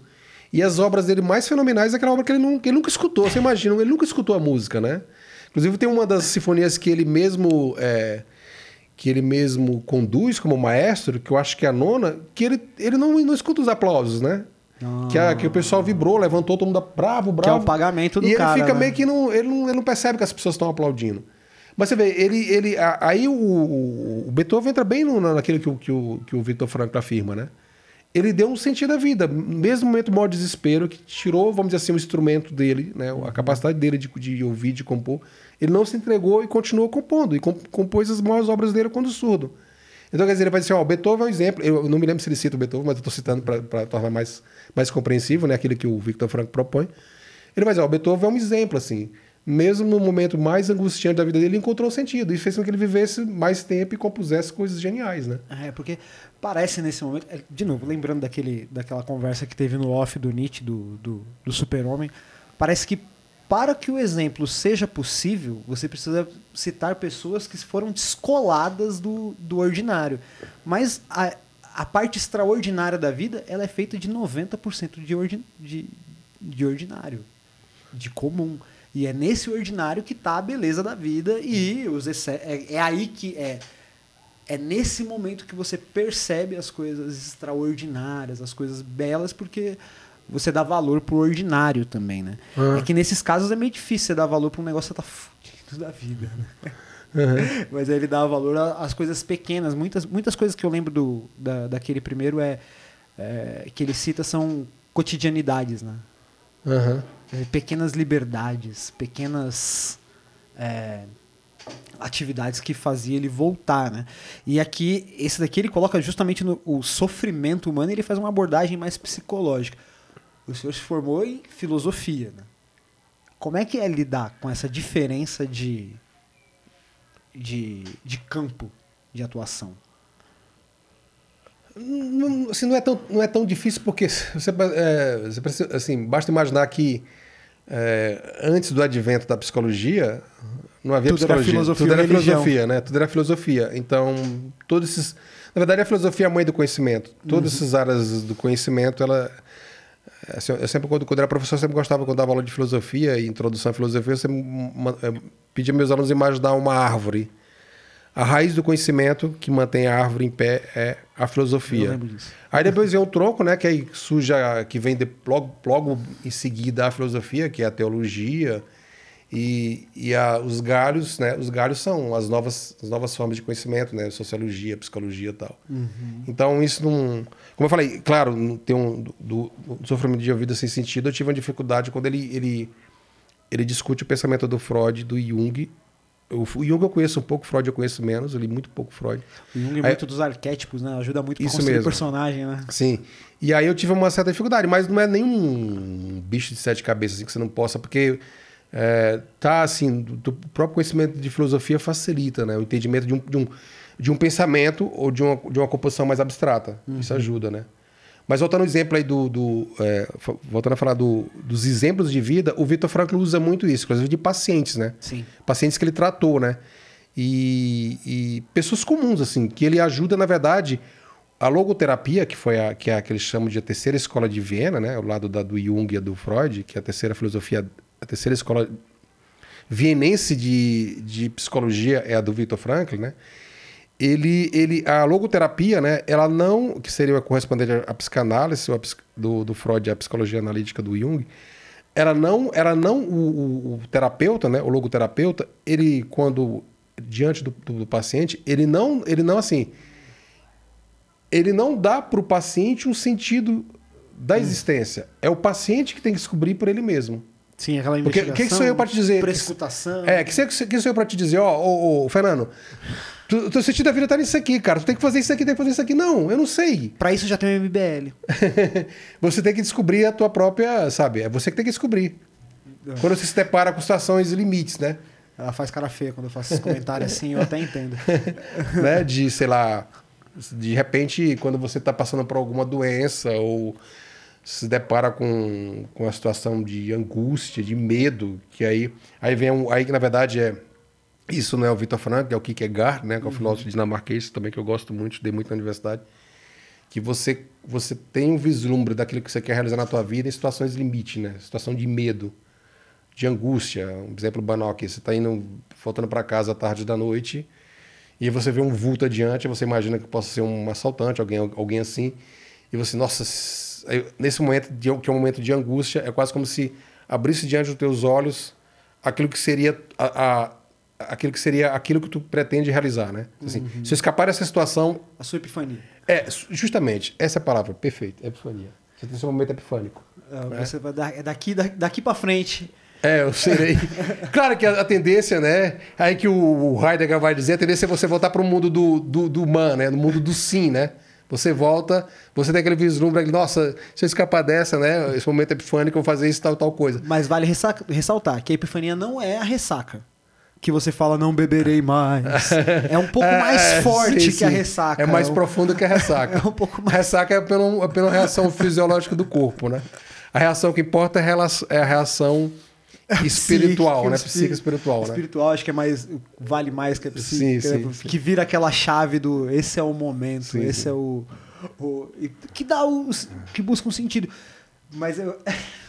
E as obras dele mais fenomenais é aquela obra que ele, não, que ele nunca escutou. Você imagina, ele nunca escutou a música, né? Inclusive tem uma das sinfonias que ele mesmo é, que ele mesmo conduz como maestro, que eu acho que é a nona, que ele, ele não, não escuta os aplausos, né? Que, a- que o pessoal vibrou, levantou, todo mundo bravo, bravo. Que é o pagamento do e cara, ele fica né? meio que não ele, não. ele não percebe que as pessoas estão aplaudindo. Mas você vê, ele. ele aí o, o- Beethoven entra bem no, naquilo que, o- que o, que o Victor Frankl afirma, né? Ele deu um sentido à vida, mesmo no momento do maior desespero, que tirou, vamos dizer assim, o instrumento dele, né? a capacidade dele de, de ouvir, de compor. Ele não se entregou e continuou compondo, e com- compôs as maiores obras dele quando surdo. Então, quer dizer, ele vai dizer, ó, Beethoven é um exemplo. Eu não me lembro se ele cita o Beethoven, mas eu estou citando para tornar mais, mais compreensível, né? Aquilo que o Victor Franco propõe. Ele vai dizer, ó, Beethoven é um exemplo, assim. Mesmo no momento mais angustiante da vida dele, ele encontrou sentido. E fez com que ele vivesse mais tempo e compusesse coisas geniais, né? É, porque parece nesse momento. é, De novo, lembrando daquele, daquela conversa que teve no off do Nietzsche, do, do, do super-homem, parece que para que o exemplo seja possível, você precisa citar pessoas que foram descoladas do, do ordinário. Mas a, a parte extraordinária da vida, ela é feita de 90% de, ordi, de, de ordinário, de comum. E é nesse ordinário que está a beleza da vida e os é, é aí que é é nesse momento que você percebe as coisas extraordinárias, as coisas belas, porque você dá valor pro ordinário também, né? Ah. É que nesses casos é meio difícil você dar valor pra um negócio que tá fudido da vida, né? Mas aí ele dá valor às coisas pequenas. Muitas, muitas coisas que eu lembro do, da, daquele primeiro é, é que ele cita são cotidianidades, né? É, pequenas liberdades, pequenas é, atividades que fazia ele voltar, né? E aqui, esse daqui ele coloca justamente no o sofrimento humano e ele faz uma abordagem mais psicológica. O senhor se formou em filosofia, né? Como é que é lidar com essa diferença de, de, de campo de atuação? Não, assim, não, é tão, não é tão difícil porque você, é, você precisa, assim, basta imaginar que é, antes do advento da psicologia não havia Tudo era psicologia. filosofia Tudo era religião. filosofia, né? Tudo era filosofia. Então, todos esses... Na verdade, a filosofia é a mãe do conhecimento. Todas Uhum. essas áreas do conhecimento, ela... assim, eu sempre, quando, quando era professor, eu sempre gostava, quando dava aula de filosofia e introdução à filosofia, eu sempre pedia meus alunos imaginar uma árvore. A raiz do conhecimento que mantém a árvore em pé é a filosofia. Eu lembro disso. Aí depois vem o tronco, né? Que aí surge, a- que vem de, logo, logo em seguida a filosofia, que é a teologia. E, e a- os galhos, né? Os galhos são as novas, as novas formas de conhecimento, né? Sociologia, psicologia e tal. Então isso não... Como eu falei, claro, tem um, do, do- sofrimento de vida sem sentido, eu tive uma dificuldade quando ele, ele, ele discute o pensamento do Freud do Jung. O, o Jung eu conheço um pouco, Freud eu conheço menos, eu li muito pouco Freud. O Jung é Aí- muito dos arquétipos, né? Ajuda muito pra Isso construir mesmo. personagem, né? Sim. E aí eu tive uma certa dificuldade, mas não é nenhum bicho de sete cabeças assim, que você não possa, porque é, tá assim, do, do próprio conhecimento de filosofia facilita, né? O entendimento de um, de um, de um pensamento ou de uma, de uma composição mais abstrata. Isso ajuda, né? Mas voltando ao exemplo aí do. do é, voltando a falar do- dos exemplos de vida, o Vitor Frankl usa muito isso, inclusive de pacientes, né? Sim. pacientes que ele tratou, né? E, e pessoas comuns, assim, que ele ajuda, na verdade, a logoterapia, que foi a que, é a que eles chamam de a terceira escola de Viena, né? Ao lado da do Jung e do Freud, que é a terceira filosofia, a terceira escola vienense de, de psicologia é a do Viktor Frankl, né? Ele, ele, a logoterapia, né? Ela não, que seria a correspondente à psicanálise ou a do, do Freud, a psicologia analítica do Jung, ela não, ela não o, o- o terapeuta, né? O logoterapeuta, ele quando diante do, do- do paciente, ele não, ele não assim, ele não dá para o paciente um sentido da existência. É o paciente que tem que descobrir por ele mesmo. Sim, aquela Porque investigação. que que sou eu pra te dizer? Prescutação. É, que, que, que sou eu para te dizer, ó, ô, ô, Fernando, tu, teu sentido da vida tá nisso aqui, cara. Tu tem que fazer isso aqui, tem que fazer isso aqui. Não, eu não sei. Pra isso já tem o MBL. você tem que descobrir a tua própria, sabe? É você que tem que descobrir. Quando você se depara com situações e limites, né? Ela faz cara feia quando eu faço esse comentário assim, eu até entendo. né? De, sei lá, de repente, quando você está passando por alguma doença ou se depara com, com uma situação de angústia, de medo, que aí, aí vem um, aí que na verdade é isso não é o Vitor Frank, é o Kierkegaard, né, que é o filósofo dinamarquês também que eu gosto muito, estudei muito na universidade, que você você tem um vislumbre daquilo que você quer realizar na tua vida em situações limite, né, situação de medo, de angústia, um exemplo banal aqui, você está indo voltando para casa à tarde da noite e você vê um vulto adiante, você imagina que possa ser um assaltante, alguém alguém assim, e você, nossa, nesse momento de, que é um momento de angústia, é quase como se abrisse diante dos teus olhos aquilo que seria a, a aquilo que seria aquilo que tu pretende realizar, né? Assim, Uhum. Se eu escapar dessa situação, A sua epifania. é justamente essa é a palavra, perfeito, epifania. Você tem seu momento epifânico. É, Você vai dar, é daqui, da- daqui pra frente. É, eu serei. claro que a, a tendência, né? Aí que o, o Heidegger vai dizer, a tendência é você voltar para o mundo do, do, do man, né? No mundo do sim, né? Você volta, você tem aquele vislumbre, aquele, nossa, se eu escapar dessa, né? Esse momento epifânico, eu vou fazer isso, tal, tal coisa. Mas vale ressa- ressaltar que a epifania não é a ressaca. Que você fala, não beberei mais. É um pouco mais É, forte sim, que a ressaca. É mais um- profundo que a ressaca. É um pouco mais- Ressaca é pela, é pela reação fisiológica do corpo, né? A reação que importa é a é a reação espiritual, né? Psíquica, espiritual, né? Espiritual, acho que é mais. Vale mais que a psíquica. sim, né? sim. Que vira aquela chave do. Esse é o momento, Sim, esse é o. o- que dá o. que busca um sentido. Mas eu.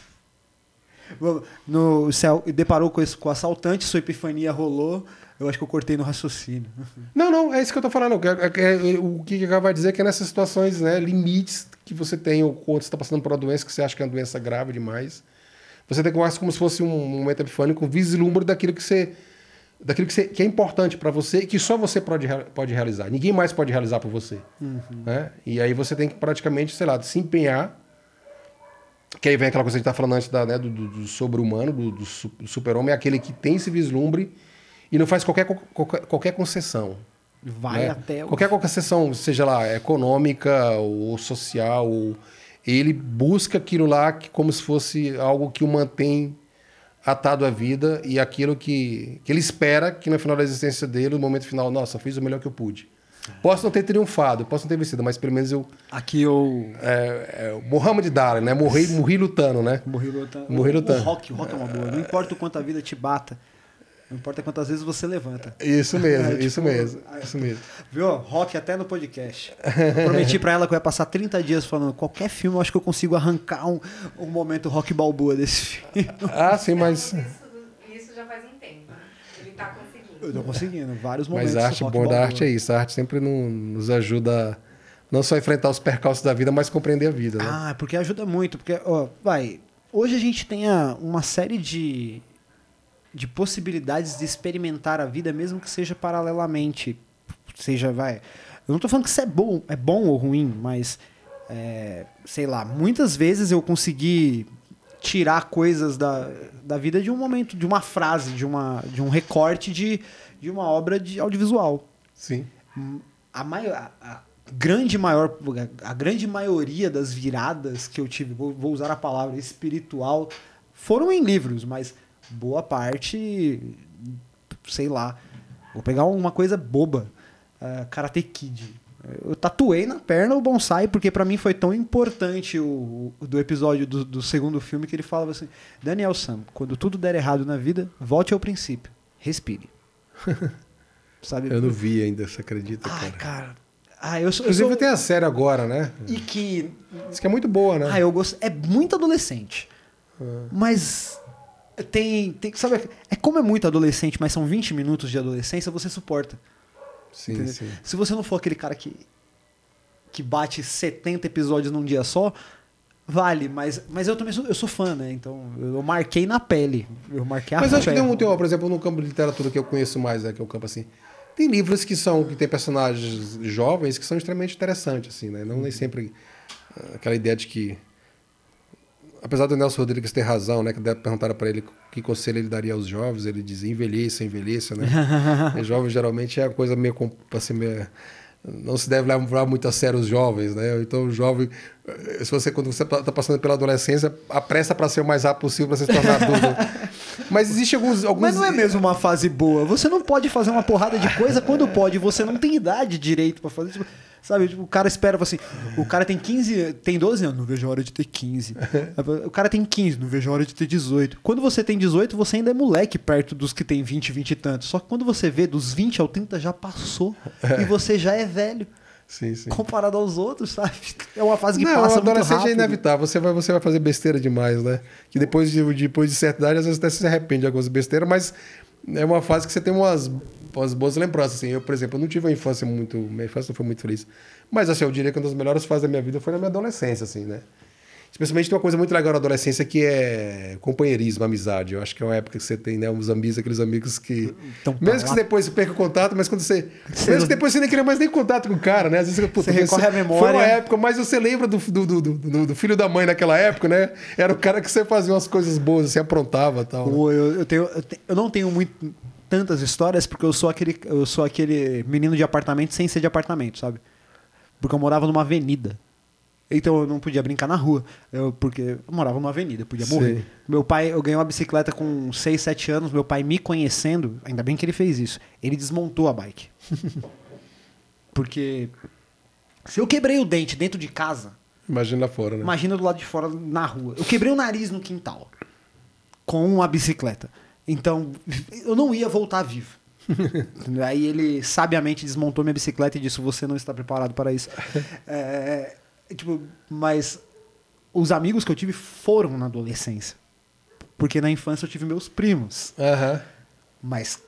No céu, deparou com, esse, com o assaltante, sua epifania rolou. Eu acho que eu cortei no raciocínio. Não, não, é isso que eu tô falando. É- é- é- o que que vai dizer é que é nessas situações, né, limites que você tem, ou quando você está passando por uma doença que você acha que é uma doença grave demais, você tem que mais como se fosse um momento epifânico, um vislumbre daquilo que você. daquilo que, você, que é importante para você e que só você pode, pode realizar. Ninguém mais pode realizar por você. Né? E aí você tem que praticamente, sei lá, se empenhar. Que aí vem aquela coisa que a gente tá falando antes da, né, do, do, sobre-humano, do, do super-homem, é aquele que tem esse vislumbre e não faz qualquer, qualquer, qualquer concessão. Vai né? até o. Qualquer concessão, seja lá econômica ou social, ou- ele busca aquilo lá que, como se fosse algo que o mantém atado à vida e aquilo que, que ele espera que no final da existência dele, no momento final, nossa, fiz o melhor que eu pude. Posso não ter triunfado, posso não ter vencido, mas pelo menos eu. Aqui eu. É, é, Muhammad Dali, né? Morri, morri lutando, né? Morri lutando. Morri lutando. O rock, o rock é uma boa. Não importa o quanto a vida te bata. Não importa quantas vezes você levanta. Isso mesmo, É, isso tipo, mesmo, isso mesmo. Viu? Rock até no podcast. Eu prometi pra ela que eu ia passar 30 dias falando qualquer filme, eu acho que eu consigo arrancar um, um momento rock balboa desse filme. Ah, sim, mas. Isso, isso já faz um tempo. Ele tá conseguindo. Eu tô conseguindo, vários momentos. Mas a arte, bom da arte é isso. A arte sempre nos ajuda não só a enfrentar os percalços da vida, mas compreender a vida, né? Ah, porque ajuda muito. Porque, ó, vai. Hoje a gente tem a- uma série de, de possibilidades de experimentar a vida, mesmo que seja paralelamente. Seja, vai. Eu não tô falando que isso é bom, é bom ou ruim, mas. é, sei lá, muitas vezes eu consegui tirar coisas da, da vida de um momento, de uma frase, de, uma, de um recorte de, de uma obra de audiovisual Sim. a, maior, a, a grande maior a grande maioria das viradas que eu tive vou, vou usar a palavra espiritual foram em livros mas boa parte sei lá vou pegar uma coisa boba uh, Karate Kid eu tatuei na perna o bonsai porque pra mim foi tão importante o, o- do episódio do, do segundo filme que ele falava assim Daniel Sam quando tudo der errado na vida volte ao princípio respire sabe Eu não vi ainda, você acredita, Ai, cara? cara. Ah, eu sou. Eu Inclusive sou... tem a série agora, né? E que. Diz que é muito boa, né? Ah, eu gosto. É muito adolescente. Mas. Tem, tem. Sabe? É como é muito adolescente, mas são 20 minutos de adolescência, você suporta. Sim, sim. Se você não for aquele cara que. que bate 70 episódios num dia só, vale. Mas, mas eu também sou, eu sou fã, né? Então eu marquei na pele. Eu marquei a Mas acho que tem um, tem um, por exemplo, no campo de literatura que eu conheço mais, né, que é o campo assim. Tem livros que são que tem personagens jovens que são extremamente interessantes, assim, né? Não nem sempre ah, aquela ideia de que apesar do Nelson Rodrigues ter razão, né? Que perguntaram para ele que conselho ele daria aos jovens, ele dizia envelheça, envelheça, né? jovens geralmente é a coisa meio assim, meio, não se deve levar muito a sério os jovens, né? Então o jovem, eh, se você quando você está passando pela adolescência, apressa para ser o mais rápido possível para se tornar adulto. Mas existe alguns, alguns. Mas não é mesmo uma fase boa. Você não pode fazer uma porrada de coisa quando pode. Você não tem idade direito para fazer. Tipo, sabe, tipo, o cara espera assim. O cara tem 15, tem 12 anos, não vejo a hora de ter 15. O cara tem 15, não vejo a hora de ter 18. Quando você tem 18, você ainda é moleque perto dos que tem 20, 20 e tantos. Só que quando você vê dos 20 ao 30 já passou. E você já é velho. Sim, sim. Comparado aos outros, sabe? É uma fase que não, passa muito adolescente rápido. é inevitável. Você vai, você vai fazer besteira demais, né? Que depois de, depois de certa idade, às vezes até se arrepende de algumas besteiras, mas é uma fase que você tem umas, umas boas lembranças. Assim. Eu, por exemplo, eu não tive uma infância muito... Minha infância não foi muito feliz. Mas, assim, eu diria que uma das melhores fases da minha vida foi na minha adolescência, assim, né? Especialmente tem uma coisa muito legal na adolescência que é companheirismo, amizade. Eu acho que é uma época que você tem, né, uns amigos, aqueles amigos que. Então, mesmo tá que lá. depois você perca o contato, mas quando você. Você mesmo não- que depois você nem queria mais nem contato com o cara, né? Às vezes puta, Você recorre à Foi memória. uma época, mas você lembra do, do, do, do- do filho da mãe naquela época, né? Era o cara que você fazia umas coisas boas, você aprontava e tal. né? Pô, eu, eu, tenho, eu, eu não tenho muito, tantas histórias porque eu sou, aquele, eu sou aquele menino de apartamento sem ser de apartamento, sabe? Porque eu morava numa avenida. Então eu não podia brincar na rua. Eu, porque eu morava numa avenida, podia morrer. Sei. Meu pai, eu ganhei uma bicicleta com 6, 7 anos. Meu pai me conhecendo, ainda bem que ele fez isso. Ele desmontou a bike. porque se eu quebrei o dente dentro de casa, Imagina lá fora, né? Imagina do lado de fora na rua. Eu quebrei o nariz no quintal com uma bicicleta. Então, eu não ia voltar vivo. Aí ele sabiamente desmontou minha bicicleta e disse: Você não está preparado para isso. É, tipo, mas os amigos que eu tive foram na adolescência. Porque na infância eu tive meus primos. Aham. Mas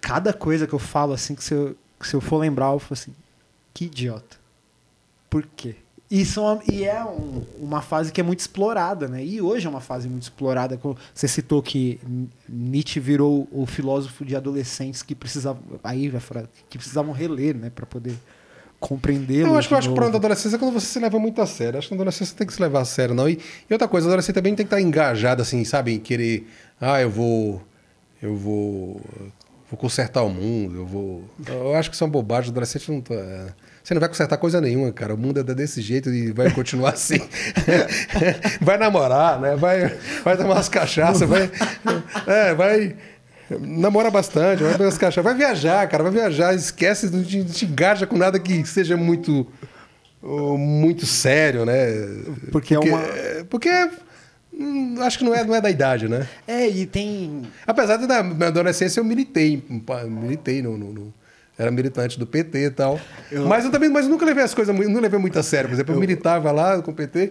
cada coisa que eu falo, assim, que se eu, que se eu for lembrar, eu falo assim, que idiota. Por quê? E, são, e é um- uma fase que é muito explorada, né? E hoje é uma fase muito explorada. Você citou que Nietzsche virou o filósofo de adolescentes que precisavam, aí que precisavam reler, né? Para poder compreendê-lo. Eu acho que eu acho que novo. pronto, a adolescência é quando você se leva muito a sério. Acho que na adolescência tem que se levar a sério, não. E, e outra coisa, a adolescente também tem que estar engajado, assim, sabe? Em querer. Ah, eu vou. Eu vou. Vou consertar o mundo, eu vou. Eu acho que isso é uma bobagem. O adolescente não tá. Você não vai consertar coisa nenhuma, cara. O mundo é desse jeito e vai continuar assim. vai namorar, né? Vai, vai tomar umas cachaças, vai. É, vai. Namora bastante, vai umas cachaças. Vai viajar, cara, vai viajar. Esquece, não te, não te engaja com nada que seja muito. oh, Muito sério, né? Porque é uma- Porque hum, acho que não é, não é da idade, né? É, e tem. Apesar de na minha adolescência eu militei, militei no, no- no- era militante do PT e tal. Mas eu também, mas eu nunca levei as coisas, muito- não levei muito a sério. Por exemplo, eu, militava lá com o PT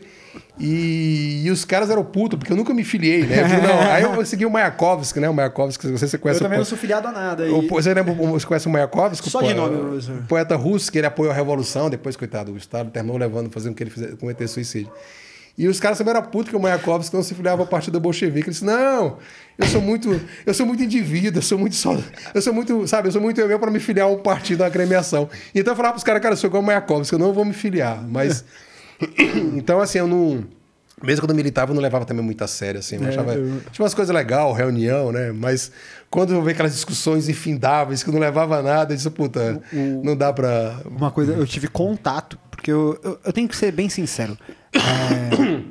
e, e os caras eram putos, porque eu nunca me filiei, né? Eu digo, não, aí eu segui o Mayakovsky, né? O Mayakovsky, você, você Eu conhece também o, não sou filiado a nada. o- e- Você lembra, você conhece o Mayakovsky? Só O de nome, professor. o poeta russo, que ele apoiou a revolução, depois, coitado, o Estado terminou levando, fazendo que ele fizesse, cometer suicídio. E os caras também eram putos que o Mayakovsky não se filiava ao partido bolchevique. Ele disse, não, eu sou muito, eu sou muito indivíduo, eu sou muito só, eu sou muito, sabe, eu sou muito eu mesmo para me filiar a um partido, a uma. Então eu falava pros caras, cara, eu sou igual o Mayakovsky, eu não vou me filiar. Mas, então assim, eu não... Mesmo quando eu militava, eu não levava também muito a sério, assim. Eu É, achava, eu- tinha umas coisas legais, reunião, né? Mas quando eu vejo aquelas discussões infindáveis que não levava a nada, eu disse, puta, não dá pra... Uma coisa, eu tive contato, porque eu, eu, eu tenho que ser bem sincero. É,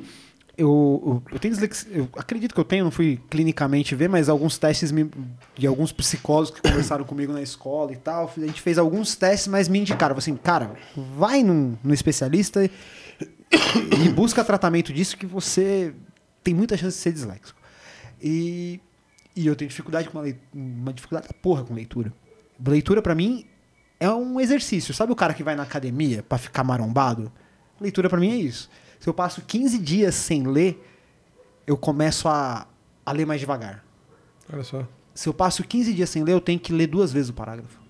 eu, eu, eu tenho dislexia, eu acredito que eu tenho, não fui clinicamente ver, mas alguns testes me- de alguns psicólogos que conversaram comigo na escola e tal. A gente fez alguns testes, mas me indicaram assim, cara, vai num, num especialista e, e busca tratamento disso que você tem muita chance de ser disléxico. E, e eu tenho dificuldade com uma, lei- uma dificuldade da porra com leitura. Leitura pra mim é um exercício. Sabe o cara que vai na academia pra ficar marombado? Leitura pra mim é isso. Se eu passo 15 dias sem ler, eu começo a, a ler mais devagar. Olha só. Se eu passo 15 dias sem ler, eu tenho que ler duas vezes o parágrafo.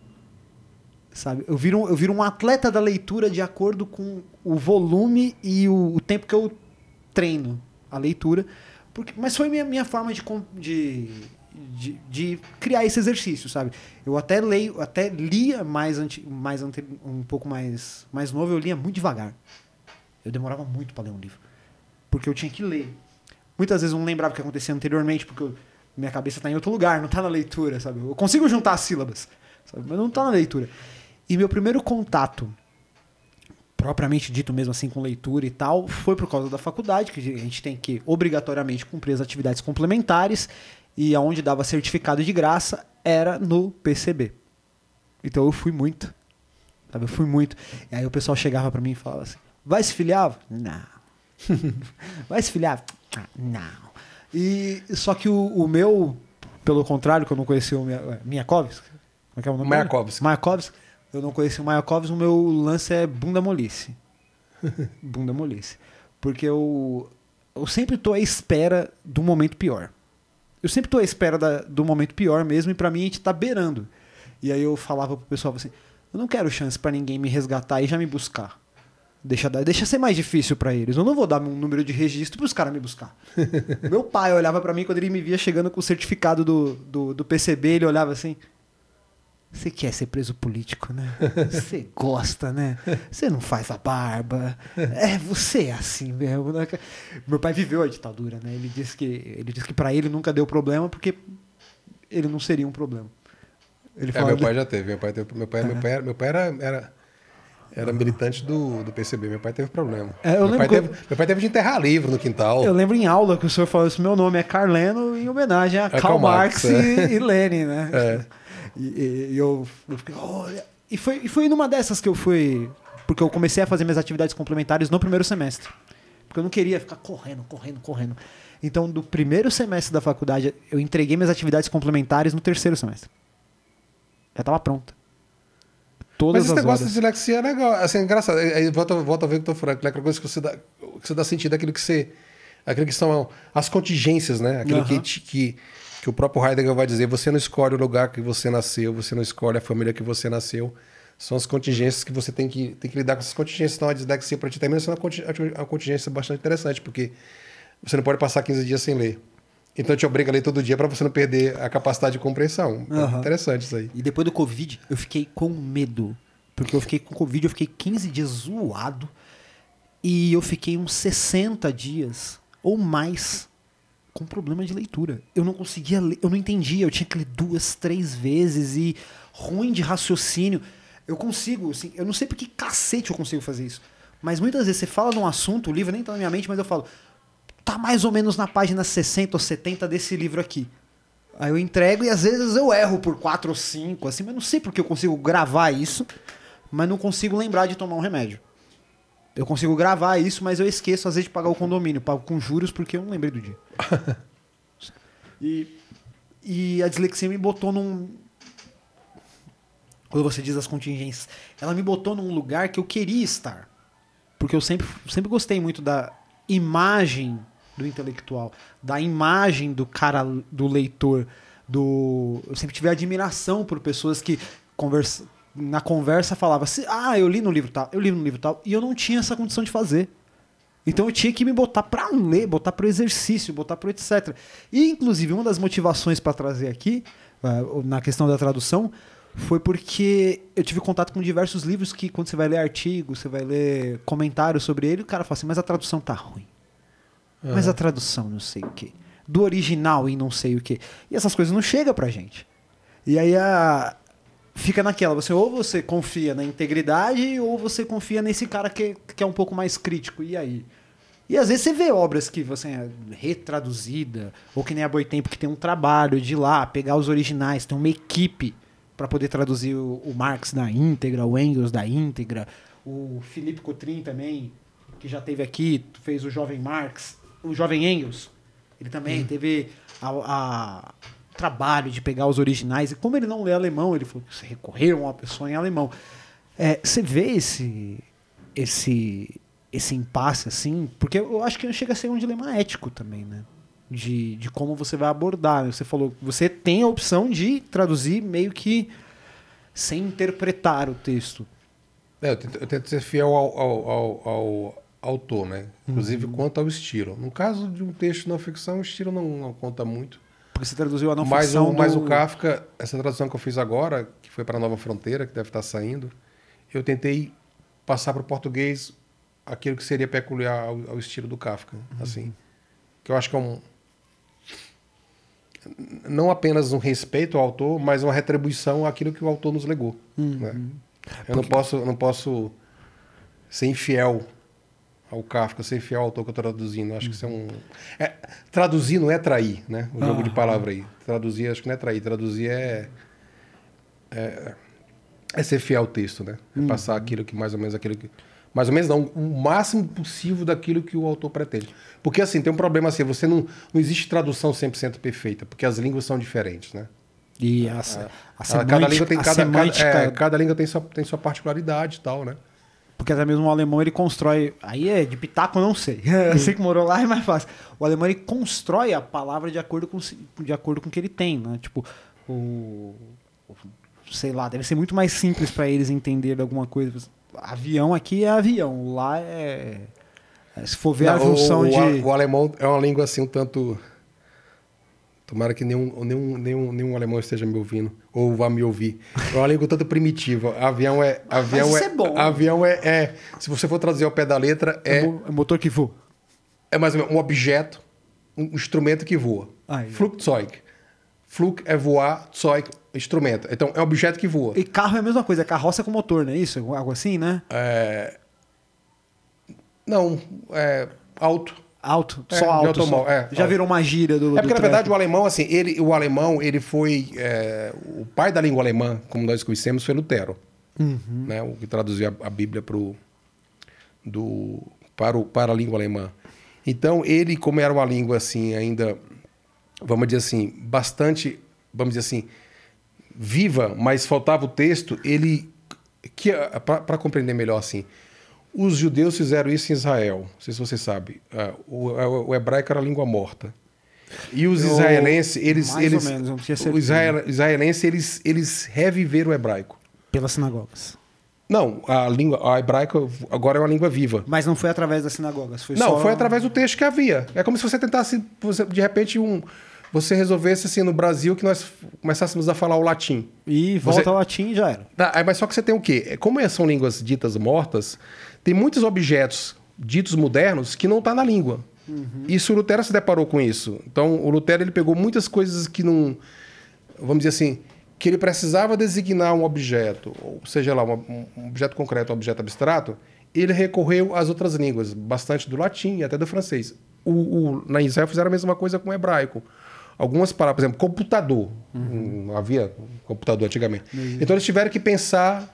Sabe? Eu viro, eu viro um atleta da leitura de acordo com o volume e o, o tempo que eu treino a leitura. Porque, mas foi minha, minha forma de, de, de, de criar esse exercício, sabe? Eu até leio, até lia mais, anti, mais um pouco mais, mais novo, eu lia muito devagar. Eu demorava muito para ler um livro. Porque eu tinha que ler. Muitas vezes eu não lembrava o que acontecia anteriormente, porque eu, minha cabeça está em outro lugar, não está na leitura, sabe? Eu consigo juntar as sílabas, sabe? mas não está na leitura. E meu primeiro contato, propriamente dito mesmo assim, com leitura e tal, foi por causa da faculdade, que a gente tem que obrigatoriamente cumprir as atividades complementares, e aonde dava certificado de graça era no PCB. Então eu fui muito. Sabe? Eu fui muito. E aí o pessoal chegava para mim e falava assim: vai se filiar? Não. vai se filiar? Não. E só que o, o, meu, pelo contrário, que eu não conhecia o Miakovs, como é que é o nome? Mayakovs. Mayakovs. Eu não conhecia o Mayakovs, o meu lance é bunda molice. bunda molice. Porque eu, eu sempre tô à espera do momento pior. Eu sempre tô à espera da, do momento pior mesmo, e para mim a gente tá beirando. E aí eu falava pro pessoal assim: eu não quero chance para ninguém me resgatar e já me buscar. Deixa, deixa ser mais difícil para eles. Eu não vou dar um número de registro para os caras me buscar. Meu pai olhava para mim quando ele me via chegando com o certificado do, do, do PCB, ele olhava assim: você quer ser preso político, né? Você gosta, né? Você não faz a barba. É, você é assim mesmo. Né? Meu pai viveu a ditadura, né? Ele disse que ele disse que para ele nunca deu problema porque ele não seria um problema. Ele é, meu pai já teve. Meu pai, teve, meu pai, meu pai, meu pai era, era, era militante do, do PCB. Meu pai teve problema. É, meu, pai teve, eu, meu pai teve de enterrar livro no quintal. Eu lembro em aula que o senhor falou assim: meu nome é Carleno em homenagem a é Karl, Marx, Marx é. e, e Lenin, né? É. E, e, eu, eu, fiquei. E foi, e foi numa dessas que eu fui. Porque eu comecei a fazer minhas atividades complementares no primeiro semestre. Porque eu não queria ficar correndo, correndo, correndo. Então, do primeiro semestre da faculdade, eu entreguei minhas atividades complementares no terceiro semestre. Já estava pronta. Todas Mas esse negócio horas. de dislexia é legal. Assim, é engraçado. Aí volta, volta a ver o que eu tô falando. Aquela coisa que você dá, que você dá sentido àquilo que você. Aquilo que são as contingências, né? Aquilo uhum. que, que que o próprio Heidegger vai dizer: você não escolhe o lugar que você nasceu, você não escolhe a família que você nasceu. São as contingências que você tem que, tem que lidar com essas contingências. Então, a dislexia para ti também é uma contingência bastante interessante, porque você não pode passar 15 dias sem ler. Então te obriga a ler todo dia para você não perder a capacidade de compreensão. Uhum. interessante isso aí. E depois do Covid, eu fiquei com medo. Porque eu fiquei com Covid, eu fiquei 15 dias zoado. E eu fiquei uns 60 dias ou mais com problema de leitura. Eu não conseguia ler, eu não entendia, eu tinha que ler duas, três vezes e ruim de raciocínio. Eu consigo, assim, eu não sei por que cacete eu consigo fazer isso. Mas muitas vezes você fala de um assunto, o livro nem tá na minha mente, mas eu falo, tá mais ou menos na página 60 ou 70 desse livro aqui. Aí eu entrego e às vezes eu erro por 4 ou 5, assim, mas não sei porque eu consigo gravar isso, mas não consigo lembrar de tomar um remédio. Eu consigo gravar isso, mas eu esqueço às vezes de pagar o condomínio. Pago com juros porque eu não lembrei do dia. e, e a dislexia me botou num. Quando você diz as contingências, ela me botou num lugar que eu queria estar. Porque eu sempre, sempre gostei muito da imagem do intelectual, da imagem do cara, do leitor. Do... Eu sempre tive admiração por pessoas que conversa, na conversa falava assim, ah, eu li no livro tal, eu li no livro tal, e eu não tinha essa condição de fazer. Então eu tinha que me botar para ler, botar para exercício, botar para etc. E inclusive uma das motivações para trazer aqui, uh, na questão da tradução, foi porque eu tive contato com diversos livros que quando você vai ler artigos, você vai ler comentários sobre ele, o cara fala assim, mas a tradução tá ruim. Uhum. Mas a tradução não sei o quê. Do original em não sei o quê. E essas coisas não chegam pra gente. E aí a, fica naquela, você ou você confia na integridade ou você confia nesse cara que, que é um pouco mais crítico. E aí? E às vezes você vê obras que você é retraduzida, ou que nem a Boitempo, que tem um trabalho de ir lá, pegar os originais, tem uma equipe para poder traduzir o, o, Marx da íntegra, o Engels da íntegra, o Felipe Cotrim também, que já teve aqui, fez o Jovem Marx, o Jovem Engels, ele também hum. teve a, a trabalho de pegar os originais. E como ele não lê alemão, ele falou que recorreram a uma pessoa em alemão. É, você vê esse, esse, esse impasse assim, porque eu acho que chega a ser um dilema ético também, né? De, de como você vai abordar. Você falou você tem a opção de traduzir meio que sem interpretar o texto. É, eu, tento, eu tento ser fiel ao, ao, ao, ao autor, né? Inclusive uhum. quanto ao estilo. No caso de um texto não ficção, o estilo não, não conta muito. Porque você traduziu a não Mas ficção o, mas do... o Kafka, essa tradução que eu fiz agora, que foi para Nova Fronteira, que deve estar saindo, eu tentei passar para o português aquilo que seria peculiar ao, ao estilo do Kafka, assim. Que eu acho que é um não apenas um respeito ao autor, mas uma retribuição àquilo que o autor nos legou. né? Eu não posso, eu não posso ser infiel ao Kafka, ser infiel ao autor que eu estou traduzindo. Acho que isso é um. É, traduzir não é trair, né? O jogo de palavra aí. Traduzir acho que não é trair. Traduzir é. É, é ser fiel ao texto, né? É passar aquilo que mais ou menos aquilo que. Mais ou menos não, o máximo possível daquilo que o autor pretende. Porque assim, tem um problema assim, você não. Não existe tradução 100% perfeita, porque as línguas são diferentes, né? E a, a, Ah, semântica, cada língua tem a cada, cada, é, cada língua tem sua, tem sua particularidade e tal, né? Porque até mesmo o alemão ele constrói. Aí é de pitaco, não sei. Eu sei que morou lá é mais fácil. O alemão ele constrói a palavra de acordo com, de acordo com o que ele tem, né? Tipo, o. Sei lá, deve ser muito mais simples para eles entenderem alguma coisa. Avião aqui é avião, lá é. é, Se for ver a Não, o- junção o, de. o, alemão é uma língua assim um tanto. Tomara que nenhum, nenhum, nenhum, nenhum alemão esteja me ouvindo ou vá me ouvir. É uma língua tanto primitiva. Avião é. Avião isso é, é bom. Avião é, é- Se você for traduzir ao pé da letra, É, é, é motor que voa. é mais ou menos um objeto, um instrumento que voa. Aí. Flugzeug. Flug é voar, Zeug, instrumento. Então é um objeto que voa. E carro é a mesma coisa, é carroça com motor, não é isso? Algo assim, né? Não, é alto. Alto, É, só alto. automóvel, só. é, Já alto. virou uma gíria do. É porque, do na verdade, o alemão, assim, ele, o alemão, ele foi. é, o pai da língua alemã, como nós conhecemos, foi Lutero. Né, o que traduziu a, a Bíblia pro, do, para, o, para a língua alemã. Então, ele, como era uma língua, assim, ainda, vamos dizer assim, bastante, vamos dizer assim, viva, mas faltava o texto, ele. Para compreender melhor, assim. Os judeus fizeram isso em Israel. Não sei se você sabe. Ah, o, o- o hebraico era a língua morta. E os Eu- israelenses, eles. mais ou eles menos, não tinha os israel- israelenses, eles, eles reviveram o hebraico. Pelas sinagogas. Não, a língua, a hebraica agora é uma língua viva. Mas não foi através das sinagogas. Foi Não, só... foi através do texto que havia. É como se você tentasse, você, de repente, um, você resolvesse assim no Brasil que nós começássemos a falar o latim. E volta Você- ao latim e já era. Tá, mas só que você tem o quê? É, Como são línguas ditas mortas, tem muitos objetos ditos modernos que não tá na língua. Isso o Lutero se deparou com isso. Então, o Lutero ele pegou muitas coisas que não, vamos dizer assim, que ele precisava designar um objeto, ou seja lá, um um objeto concreto, um objeto abstrato, ele recorreu às outras línguas, bastante do latim e até do francês. O, o- na Israel fizeram a mesma coisa com o hebraico. Algumas palavras, por exemplo, computador. Não havia computador antigamente. Então eles tiveram que pensar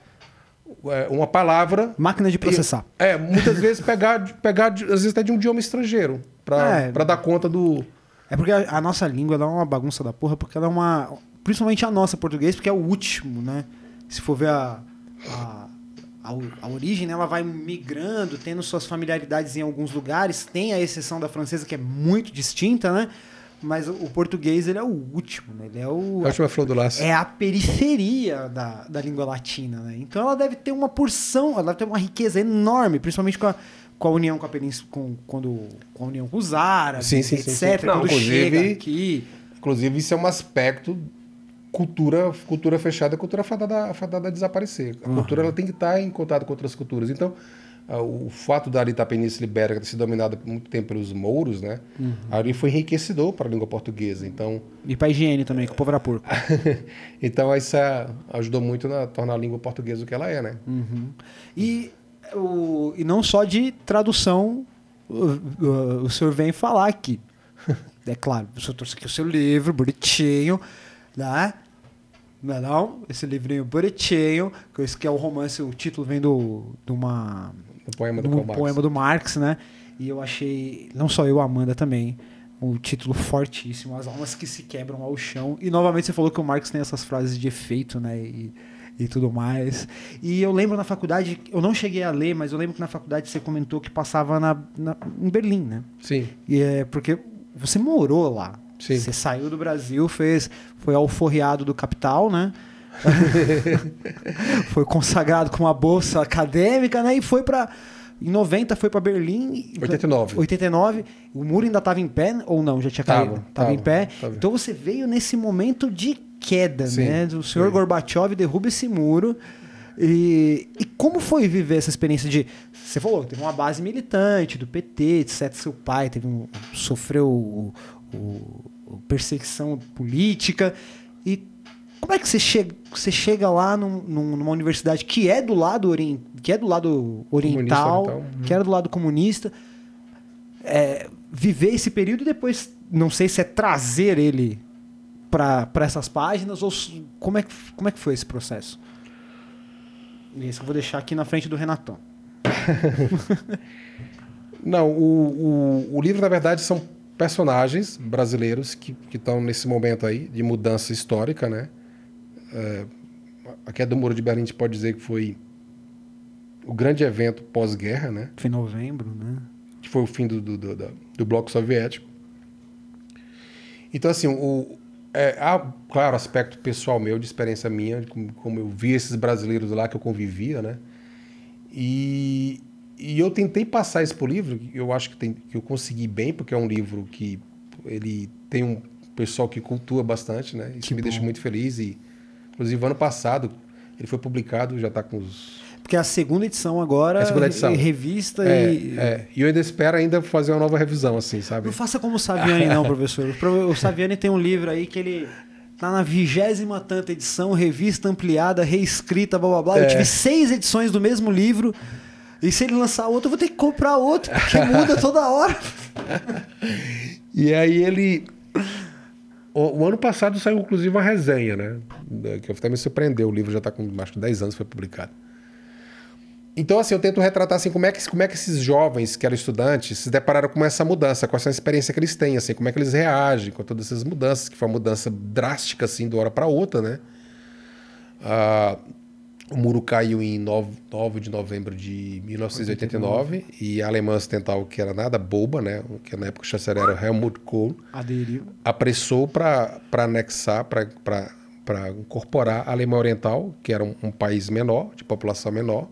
é, uma palavra. Máquina de processar. E, é, muitas vezes pegar, de- pegar às vezes até de um idioma estrangeiro, para É. dar conta do. É porque a, a nossa língua é uma bagunça da porra, porque ela é uma. Principalmente a nossa português, porque é o último, né? Se for ver a. a a, a origem, né, ela vai migrando, tendo suas familiaridades em alguns lugares. Tem a exceção da francesa, que é muito distinta, né? Mas o, português, ele é o último, né? Ele é o... A última flor do laço. é a periferia da, da língua latina, né? Então ela deve ter uma porção, ela deve ter uma riqueza enorme, principalmente com a, com a união com a península, com, quando, com a união com os árabes, Sim, sim, etc. sim. Não, inclusive- aqui. Inclusive, isso é um aspecto cultura cultura fechada, cultura fadada, fadada a desaparecer. A cultura ela tem que estar em contato com outras culturas. Então, o fato da ali da Península Ibérica ter sido dominada por muito tempo pelos mouros, né? Ali foi enriquecedor para a língua portuguesa. Então, E pra higiene também, que o povo era porco. então isso ah, ajudou muito a tornar a língua portuguesa o que ela é, né? E, o, e não só de tradução, o, o, senhor vem falar aqui. É claro, o senhor trouxe aqui o seu livro, bonitinho, né? Não é não? Esse livrinho bonitinho, que esse que é o romance, o título vem do, de uma... O poema do Marx. poema do Marx, né? E eu achei, não só eu, a Amanda também, um título fortíssimo, As Almas que se Quebram ao Chão. E novamente você falou que o Marx tem essas frases de efeito, né? E, e tudo mais. E eu lembro na faculdade, eu não cheguei a ler, mas eu lembro que na faculdade você comentou que passava na, na- em Berlim, né? Sim. E é porque você morou lá. Sim. Você saiu do Brasil, fez, foi alforriado do capital, né? foi consagrado com uma bolsa acadêmica, né? E foi para Em 90 foi para Berlim. 89. 89. O muro ainda estava em pé ou não? Já tinha Tava, caído? Tava em pé. tava. Então você veio nesse momento de queda, Sim, né? O senhor foi. Gorbachev derruba esse muro. E, e como foi viver essa experiência de. Você falou, teve uma base militante do PT, etc. Seu pai teve um, sofreu o- o perseguição política. E como é que você chega, você chega lá num- num- numa universidade que é do lado, que é do lado oriental, oriental, uhum. que era do lado comunista, é, viver esse período e depois, não sei se é trazer ele para essas páginas ou como é, que, como é que foi esse processo? Isso eu vou deixar aqui na frente do Renatão. Não, o, o, o livro, na verdade, são personagens brasileiros que estão nesse momento aí de mudança histórica, né? É, a queda do Muro de Berlim a gente pode dizer que foi o grande evento pós-guerra, né? Foi em novembro, né? que foi o fim do, do, do, do bloco soviético. Então, assim, o, é, há, claro, aspecto pessoal meu, de experiência minha, como, como eu vi esses brasileiros lá que eu convivia, né? E, e eu tentei passar isso pro livro, eu acho que, tem, que eu consegui bem, porque é um livro que ele tem um pessoal que cultua bastante, né? Isso Que me bom. deixa muito feliz e, inclusive, ano passado ele foi publicado, já está com os Porque a segunda edição agora É a segunda edição. é revista É, e. é, e eu ainda espero ainda fazer uma nova revisão, assim, sabe? Não faça como o Saviani, não, professor. O Saviani tem um livro aí que ele tá na vigésima tanta edição, revista ampliada, reescrita, blá blá blá. Eu É. tive seis edições do mesmo livro. E se ele lançar outro, eu vou ter que comprar outro, porque muda toda hora. E aí ele. O, o ano passado saiu, inclusive, uma resenha, né? Da- Que até me surpreendeu. O livro já está com acho que 10 anos foi publicado. Então, assim, eu tento retratar assim, como é, que, como é que esses jovens que eram estudantes se depararam com essa mudança, com essa experiência que eles têm, assim, como é que eles reagem com todas essas mudanças, que foi uma mudança drástica, assim, de hora para outra, né? Ah, o muro caiu em 9, 9 de novembro de 1989 e a Alemanha Ocidental, que era nada boba, né? Que na época o chanceler era Helmut Kohl, Aderiu. apressou para anexar, para incorporar a Alemanha Oriental, que era um, um país menor, de população menor,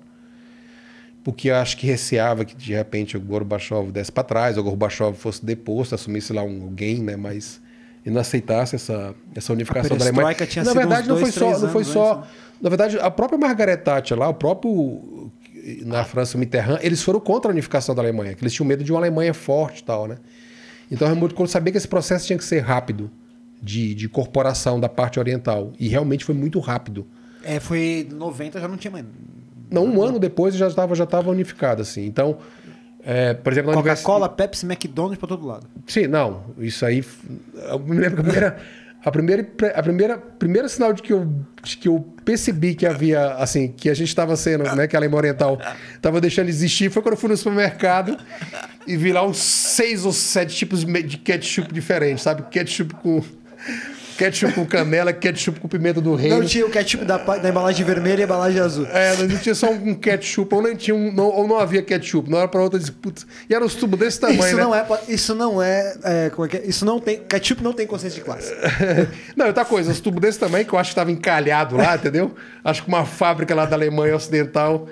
porque acho que receava que de repente o Gorbachev desse para trás, o Gorbachev fosse deposto, assumisse lá um alguém, né? Mas e não aceitasse essa, essa unificação da Alemanha. tinha na verdade, não foi só, três não foi anos só, antes, na verdade, a própria Margaret Thatcher lá, o próprio na França o Mitterrand, eles foram contra a unificação da Alemanha, que eles tinham medo de uma Alemanha forte e tal, né? Então Helmut Kohl sabia que esse processo tinha que ser rápido de, de corporação da parte oriental. E realmente foi muito rápido. É, foi 90, já não tinha mais. Não, um ano depois já estava já estava unificado, assim. Então, é, por exemplo, Coca-Cola, Pepsi, McDonald's pra todo lado. Sim, não. Isso aí. Eu me lembro que a primeira. A primeira, a primeira, primeiro sinal de que eu, de que eu percebi que havia, assim, que a gente estava sendo, né, que a Alemanha Oriental estava deixando de existir, foi quando eu fui no supermercado e vi lá uns seis ou sete tipos de de ketchup diferentes, sabe? Ketchup com. Ketchup com canela, ketchup com pimenta do reino. Não tinha o ketchup da, da embalagem vermelha e a embalagem azul. É, não tinha só um ketchup, ou não, tinha um, não, ou não havia ketchup. Na hora para outra, putz, e eram os tubos desse tamanho, isso né? não é, isso não é, é, como é que é? Isso não tem, ketchup não tem consciência de classe. Não, outra coisa, os tubos desse tamanho que eu acho que estava encalhado lá, entendeu? Acho que uma fábrica lá da Alemanha Ocidental.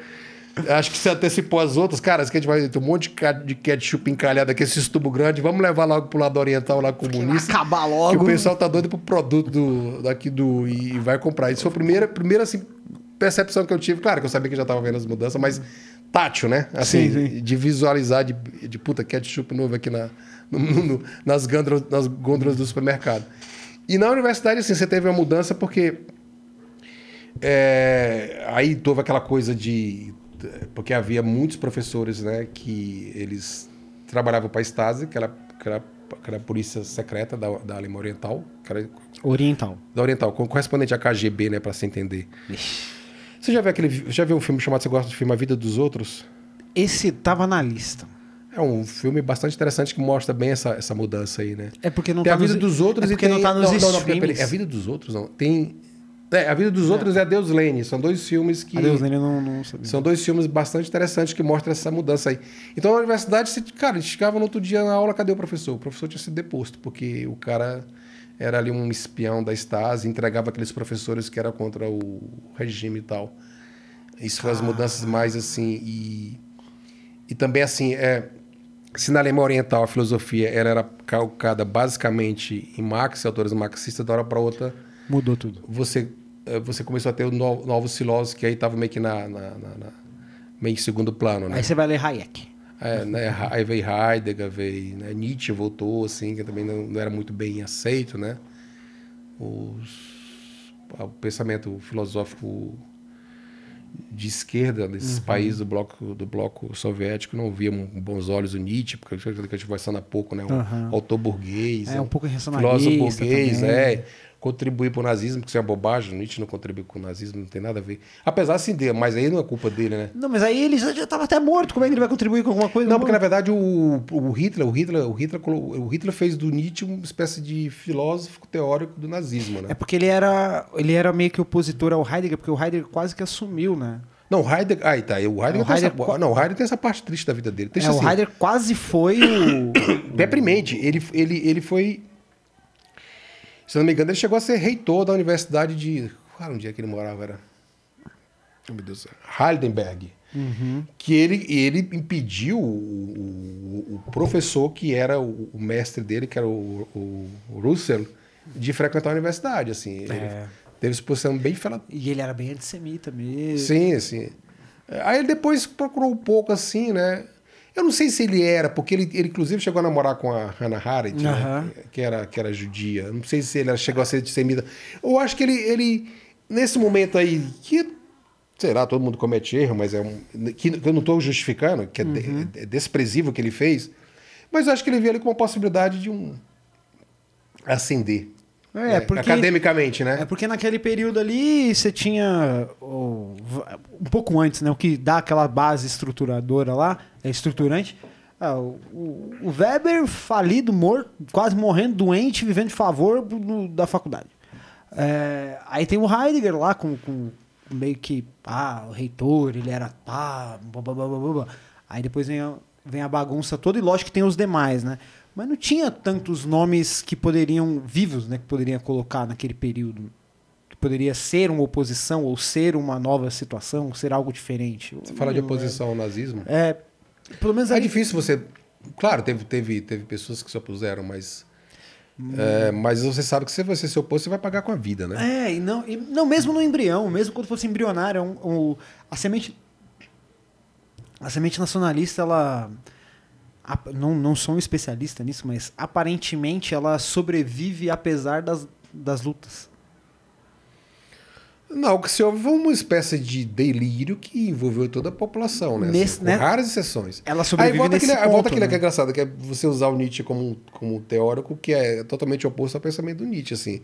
Acho que se antecipou as outras. Cara, que a gente vai ter um monte de ketchup encalhado aqui, esses tubos grandes. Vamos levar logo pro lado oriental, lá comunista. acabar Que logo. o pessoal tá doido pro produto do, daqui do. E vai comprar. Isso foi a primeira, primeira assim, percepção que eu tive. Claro que eu sabia que já tava vendo as mudanças, mas tátil, né? Assim, Sim, sim. de visualizar, de, de puta, ketchup novo aqui na, no- no- nas, gôndolas, nas gôndolas do supermercado. E na universidade, assim, você teve uma mudança porque. é, aí houve aquela coisa de. Porque havia muitos professores, né, que eles trabalhavam para a Stasi, que era, que era, que era a polícia secreta da, da Alemanha Oriental, era Oriental. da Oriental, com- correspondente à KGB, né, para se entender. Você já viu aquele, já viu um filme chamado Você gosta do filme A Vida dos Outros? Esse tava na lista. É um filme bastante interessante que mostra bem essa, essa mudança aí, né? É porque não tem tá a vida nos- dos outros é e porque tem... não tá nos não, não, não, streams. é a vida dos outros, não. Tem... É, a vida dos outros é, Deus Lane. São dois filmes que... Adeus, ele não, não sabia. São dois filmes bastante interessantes que mostram essa mudança aí. Então, na universidade, cara, a gente chegava no outro dia na aula, cadê o professor? O professor tinha sido deposto, porque o cara era ali um espião da Stasi, entregava aqueles professores que eram contra o regime e tal. Isso foi as mudanças mais assim. E, e também, assim, é, se na Alemanha Oriental a filosofia ela era calcada basicamente em Marx autores marxistas, da hora para outra Mudou tudo. você, você começou a ter no- novos filósofos que aí estavam meio que na, na- na- meio segundo plano, né? Aí você vai ler Hayek. É, né, Aí veio Heidegger, veio né, Nietzsche voltou, assim, que também não, não era muito bem aceito, né? Os, o pensamento filosófico de esquerda desses países do bloco, do bloco soviético não via com bons olhos o Nietzsche, porque a gente vai conversando há pouco, né? Um Aham. autor burguês, É, um pouco filósofo burguês, também. é contribuir para o nazismo, que isso é uma bobagem, o Nietzsche não contribui com o nazismo, não tem nada a ver. Apesar assim de, mas aí não é culpa dele, né? Não, mas aí ele já estava até morto. Como é que ele vai contribuir com alguma coisa? Não, porque na verdade o, o Hitler, o Hitler, o Hitler, o Hitler fez do Nietzsche uma espécie de filósofo teórico do nazismo, né? É porque ele era, ele era meio que opositor ao Heidegger, porque o Heidegger quase que assumiu, né? Não, o Heidegger, aí tá, o Heidegger, É, o Heidegger essa, não, o Heidegger tem essa parte triste da vida dele. Deixa É, assim, o Heidegger quase foi o. deprimente. Ele, ele, ele foi, se não me engano, ele chegou a ser reitor da universidade de, era onde é que ele morava? Era, oh, meu Deus, do céu, Heidelberg. Que ele, ele impediu o, o- o professor que era o, o mestre dele, que era o, o, Russell, de frequentar a universidade, assim. Ele É. teve exposição bem. E ele era bem antissemita mesmo. Sim, assim. Aí ele depois procurou um pouco assim, né? Eu não sei se ele era, porque ele, ele inclusive chegou a namorar com a Hannah Arendt, né? Que, era, que era judia. Não sei se ele chegou a ser antissemita. Eu acho que ele, ele, nesse momento aí, que, sei lá, todo mundo comete erro, mas é um. Que eu não estou justificando, que é, de- Uhum. é desprezível o que ele fez, mas eu acho que ele via ali como uma possibilidade de um. ascender. É, né? porque- Academicamente, né? É porque naquele período ali você tinha um pouco antes, né? O que dá aquela base estruturadora lá, é estruturante. Ah, o, o- Weber falido, morto, quase morrendo, doente, vivendo de favor do- da faculdade. É, aí tem o Heidegger lá com, com meio que ah, o reitor, ele era pá, blá, blá, blá, blá, blá, blá. Aí depois vem a, vem a bagunça toda e lógico que tem os demais, né? Mas não tinha tantos nomes que poderiam, vivos, né? Que poderiam colocar naquele período. Que poderia ser uma oposição ou ser uma nova situação, ser algo diferente. Você fala de oposição ao nazismo. É, pelo menos É ali- difícil você. Claro, teve, teve, teve pessoas que se opuseram, mas. é, mas você sabe que se você se opor, você vai pagar com a vida, né? É, e não, e não mesmo no embrião, mesmo quando fosse embrionário, um, um- a semente a semente nacionalista, ela não, não sou um especialista nisso, mas aparentemente ela sobrevive apesar das, das lutas. Não, o que se houve foi uma espécie de delírio que envolveu toda a população, né? Nesse- Assim, né? raras exceções. Ela sobrevive Aí volta nesse aquele, aí volta ponto, aquele né? que é engraçado, que é você usar o Nietzsche como, como teórico, que é totalmente oposto ao pensamento do Nietzsche, assim.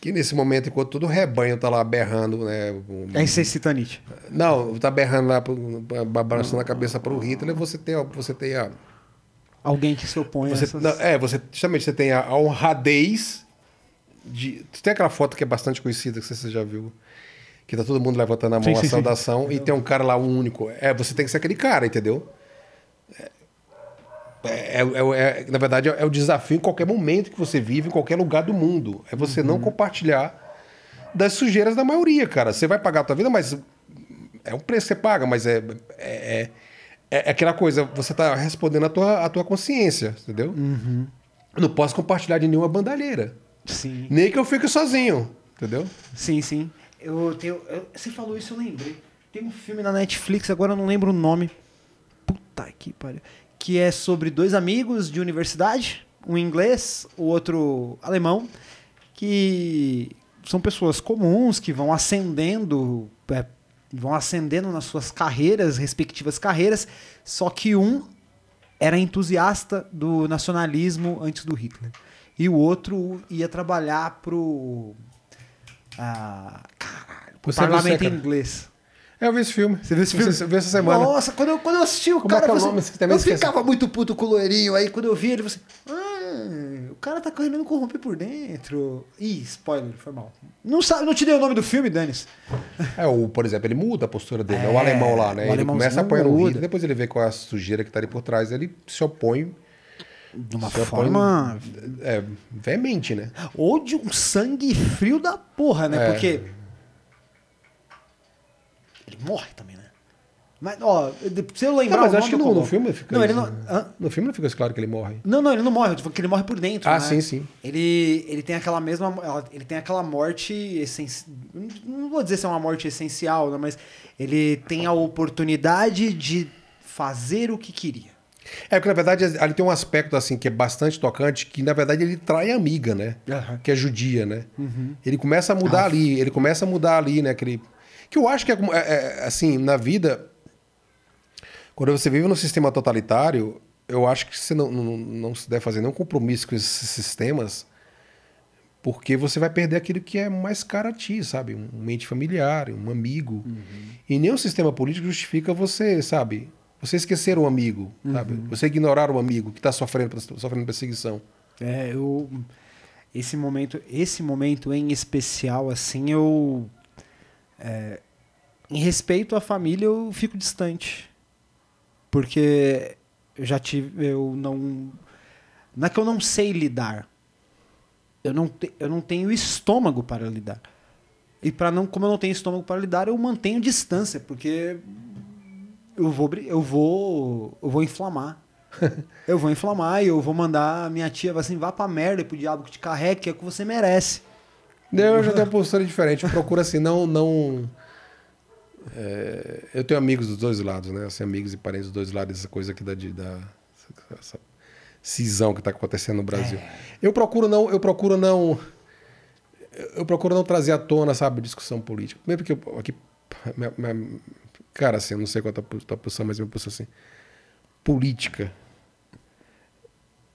Que nesse momento, enquanto todo o rebanho tá lá berrando, né? o- Aí você cita Nietzsche. Não, tá berrando lá, balançando a cabeça para o Hitler, você tem, você tem a, Alguém que se opõe Você, a essas... não, é, você justamente você tem a, a honradez de. Tem aquela foto que é bastante conhecida, que você já viu. Que tá todo mundo levantando a mão, Sim, a sim, sim. saudação, e tem um cara lá, um único. É, você tem que ser aquele cara, entendeu? É, é- é- é- na verdade, é o desafio em qualquer momento que você vive, em qualquer lugar do mundo. É você Uhum. não compartilhar das sujeiras da maioria, cara. Você vai pagar a tua vida, mas é um preço que você paga, mas é, é, é, é aquela coisa, você tá respondendo a tua, a tua consciência, entendeu? Uhum. Não posso compartilhar de nenhuma bandalheira. Sim. Nem que eu fique sozinho, entendeu? Sim, sim. Eu tenho. eu- você falou isso, eu lembrei. Tem um filme na Netflix, agora eu não lembro o nome. Puta que pariu. Que é sobre dois amigos de universidade, um inglês, o outro alemão, que são pessoas comuns que vão ascendendo, é, vão ascendendo nas suas carreiras, respectivas carreiras, só que um era entusiasta do nacionalismo antes do Hitler. E o outro ia trabalhar pro. Ah, caralho, pro Você viu parlamento inglês. É, eu vi esse filme. Você viu esse filme? Eu vi essa semana. Nossa, quando eu, quando eu assisti o Como é cara. é assim, Você eu ficava muito puto com o loirinho. Aí quando eu vi ele, falei assim: cara tá querendo me corromper por dentro. Ih, spoiler, foi mal. Não, sabe, não te dei o nome do filme, Danis. É, o, por exemplo, ele muda a postura dele, é, É, o alemão lá, né? Ele alemãozinho começa apoiando o. Hitler, depois ele vê qual é a sujeira que tá ali por trás, ele se opõe. De uma se opõe, forma. É, veemente, né? Ou de um sangue frio da porra, né? É. Porque. Ele morre também, né? Mas, ó, se eu lembrar Não, mas acho que no, no filme fica Não, ele isso, não... né? No filme não fica claro que ele morre. Não, não, ele não morre, falando que ele morre por dentro. Ah, né? sim, sim. Ele, ele tem aquela mesma. Ele tem aquela morte essencial. Não vou dizer se é uma morte essencial, né? mas ele tem a oportunidade de fazer o que queria. É porque, na verdade, ali tem um aspecto assim que é bastante tocante, que na verdade ele trai a amiga, né? Aham. Que é judia, né? Uhum. Ele começa a mudar ali, ele começa a mudar ali, né? Aquele... Que eu acho que, é, é- é, assim, na vida, quando você vive num sistema totalitário, eu acho que você não, não, não se deve fazer nenhum compromisso com esses sistemas, porque você vai perder aquilo que é mais caro a ti, sabe? Um mente familiar, um amigo. E nenhum sistema político justifica você, sabe? Você esquecer um amigo, sabe? Você ignorar um amigo que está sofrendo, sofrendo perseguição. É, eu. Esse momento, esse momento em especial, assim, eu. é, em respeito à família, eu fico distante. Porque eu já tive. Eu não. Não é que eu não sei lidar. Eu não, te- eu não tenho estômago para lidar. E para não, como eu não tenho estômago para lidar, eu mantenho distância, porque eu vou, eu vou, eu vou inflamar. eu vou inflamar e eu vou mandar a minha tia assim, vá pra merda pro diabo que te carregue, que é o que você merece. Eu já tenho uma postura diferente. Eu procuro assim, não. não é, eu tenho amigos dos dois lados, né? Assim, amigos e parentes dos dois lados, essa coisa aqui da, de- da essa cisão que está acontecendo no Brasil. Eu procuro não. Eu procuro não. Eu procuro não trazer à tona, sabe, discussão política. Primeiro porque eu, aqui. minha- minha- cara, assim, eu não sei qual é a tua, tua posição, mas minha posição assim. Política